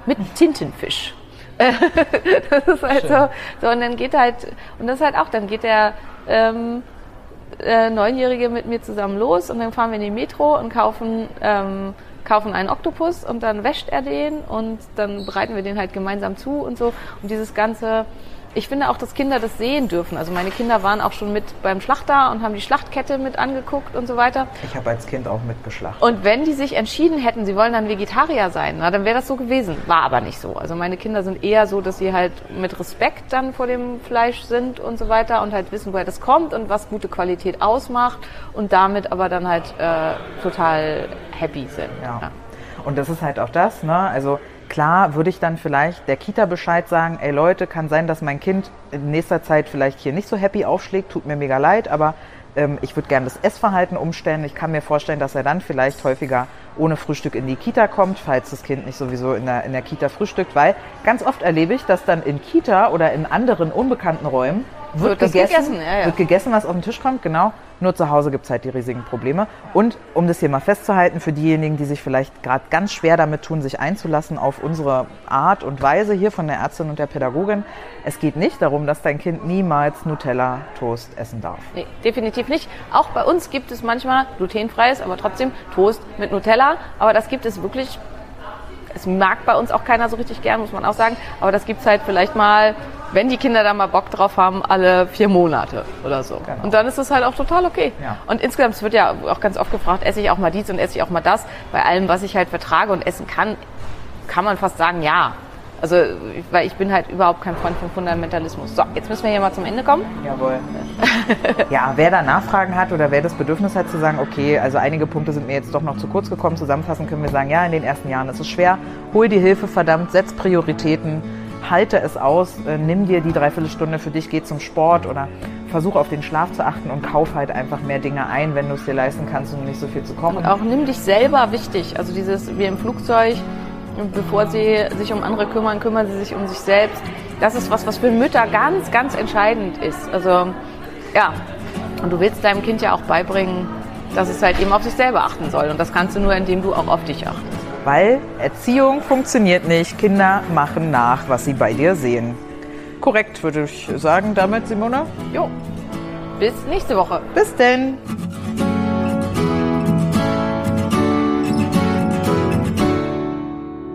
mit Tintenfisch. [laughs] das ist halt so, so. Und dann geht halt, und das ist halt auch, dann geht der ähm, äh, Neunjährige mit mir zusammen los und dann fahren wir in die Metro und kaufen, ähm, kaufen einen Oktopus und dann wäscht er den und dann bereiten wir den halt gemeinsam zu und so. Und dieses ganze, ich finde auch, dass Kinder das sehen dürfen. Also meine Kinder waren auch schon mit beim Schlachter und haben die Schlachtkette mit angeguckt und so weiter. Ich habe als Kind auch mitgeschlachtet. Und wenn die sich entschieden hätten, sie wollen dann Vegetarier sein, na, dann wäre das so gewesen. War aber nicht so. Also meine Kinder sind eher so, dass sie halt mit Respekt dann vor dem Fleisch sind und so weiter und halt wissen, woher das kommt und was gute Qualität ausmacht und damit aber dann halt äh, total happy sind. Ja. ja. Und das ist halt auch das, ne? Also Klar würde ich dann vielleicht der Kita Bescheid sagen, ey Leute, kann sein, dass mein Kind in nächster Zeit vielleicht hier nicht so happy aufschlägt, tut mir mega leid, aber ähm, ich würde gerne das Essverhalten umstellen. Ich kann mir vorstellen, dass er dann vielleicht häufiger ohne Frühstück in die Kita kommt, falls das Kind nicht sowieso in der, in der Kita frühstückt, weil ganz oft erlebe ich, dass dann in Kita oder in anderen unbekannten Räumen wird, wird gegessen, gegessen? Ja, ja. wird gegessen, was auf den Tisch kommt, genau. Nur zu Hause gibt es halt die riesigen Probleme. Und um das hier mal festzuhalten, für diejenigen, die sich vielleicht gerade ganz schwer damit tun, sich einzulassen auf unsere Art und Weise hier von der Ärztin und der Pädagogin, es geht nicht darum, dass dein Kind niemals Nutella-Toast essen darf. Nee, definitiv nicht. Auch bei uns gibt es manchmal glutenfreies, aber trotzdem Toast mit Nutella. Aber das gibt es wirklich es mag bei uns auch keiner so richtig gern, muss man auch sagen. Aber das gibt es halt vielleicht mal wenn die Kinder da mal Bock drauf haben, alle vier Monate oder so. Genau. Und dann ist es halt auch total okay. Ja. Und insgesamt, es wird ja auch ganz oft gefragt, esse ich auch mal dies und esse ich auch mal das. Bei allem, was ich halt vertrage und essen kann, kann man fast sagen, ja. Also, weil ich bin halt überhaupt kein Freund von Fundamentalismus. So, jetzt müssen wir hier mal zum Ende kommen. Jawohl. [laughs] ja, wer da Nachfragen hat oder wer das Bedürfnis hat zu sagen, okay, also einige Punkte sind mir jetzt doch noch zu kurz gekommen, zusammenfassen können wir sagen, ja, in den ersten Jahren ist es schwer, hol die Hilfe, verdammt, setz Prioritäten halte es aus, äh, nimm dir die Dreiviertelstunde für dich, geh zum Sport oder versuch auf den Schlaf zu achten und kauf halt einfach mehr Dinge ein, wenn du es dir leisten kannst und nicht so viel zu kochen. Und auch nimm dich selber wichtig. Also dieses wie im Flugzeug, bevor sie sich um andere kümmern, kümmern sie sich um sich selbst. Das ist was, was für Mütter ganz, ganz entscheidend ist. Also ja, und du willst deinem Kind ja auch beibringen, dass es halt eben auf sich selber achten soll. Und das kannst du nur, indem du auch auf dich achtest. Weil Erziehung funktioniert nicht. Kinder machen nach, was sie bei dir sehen. Korrekt, würde ich sagen damit, Simona. Jo. Bis nächste Woche. Bis denn.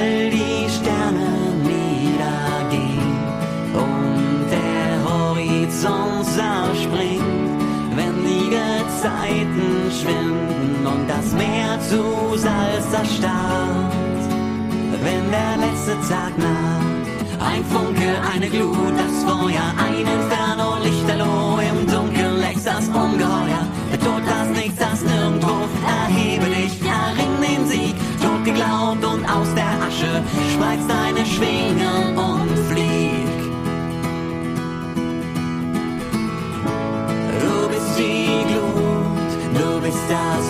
all die Sterne niedergehen und der Horizont zerspringt, wenn die Gezeiten schwinden und das Meer zu Salz erstarrt. Wenn der letzte Tag naht, ein Funke, eine Glut, das Feuer, ein Inferno, Lichterloh, im Dunkeln lächst das Ungeheuer. aus der Asche, spreiz deine Schwingen und flieg. Du bist die Glut, du bist das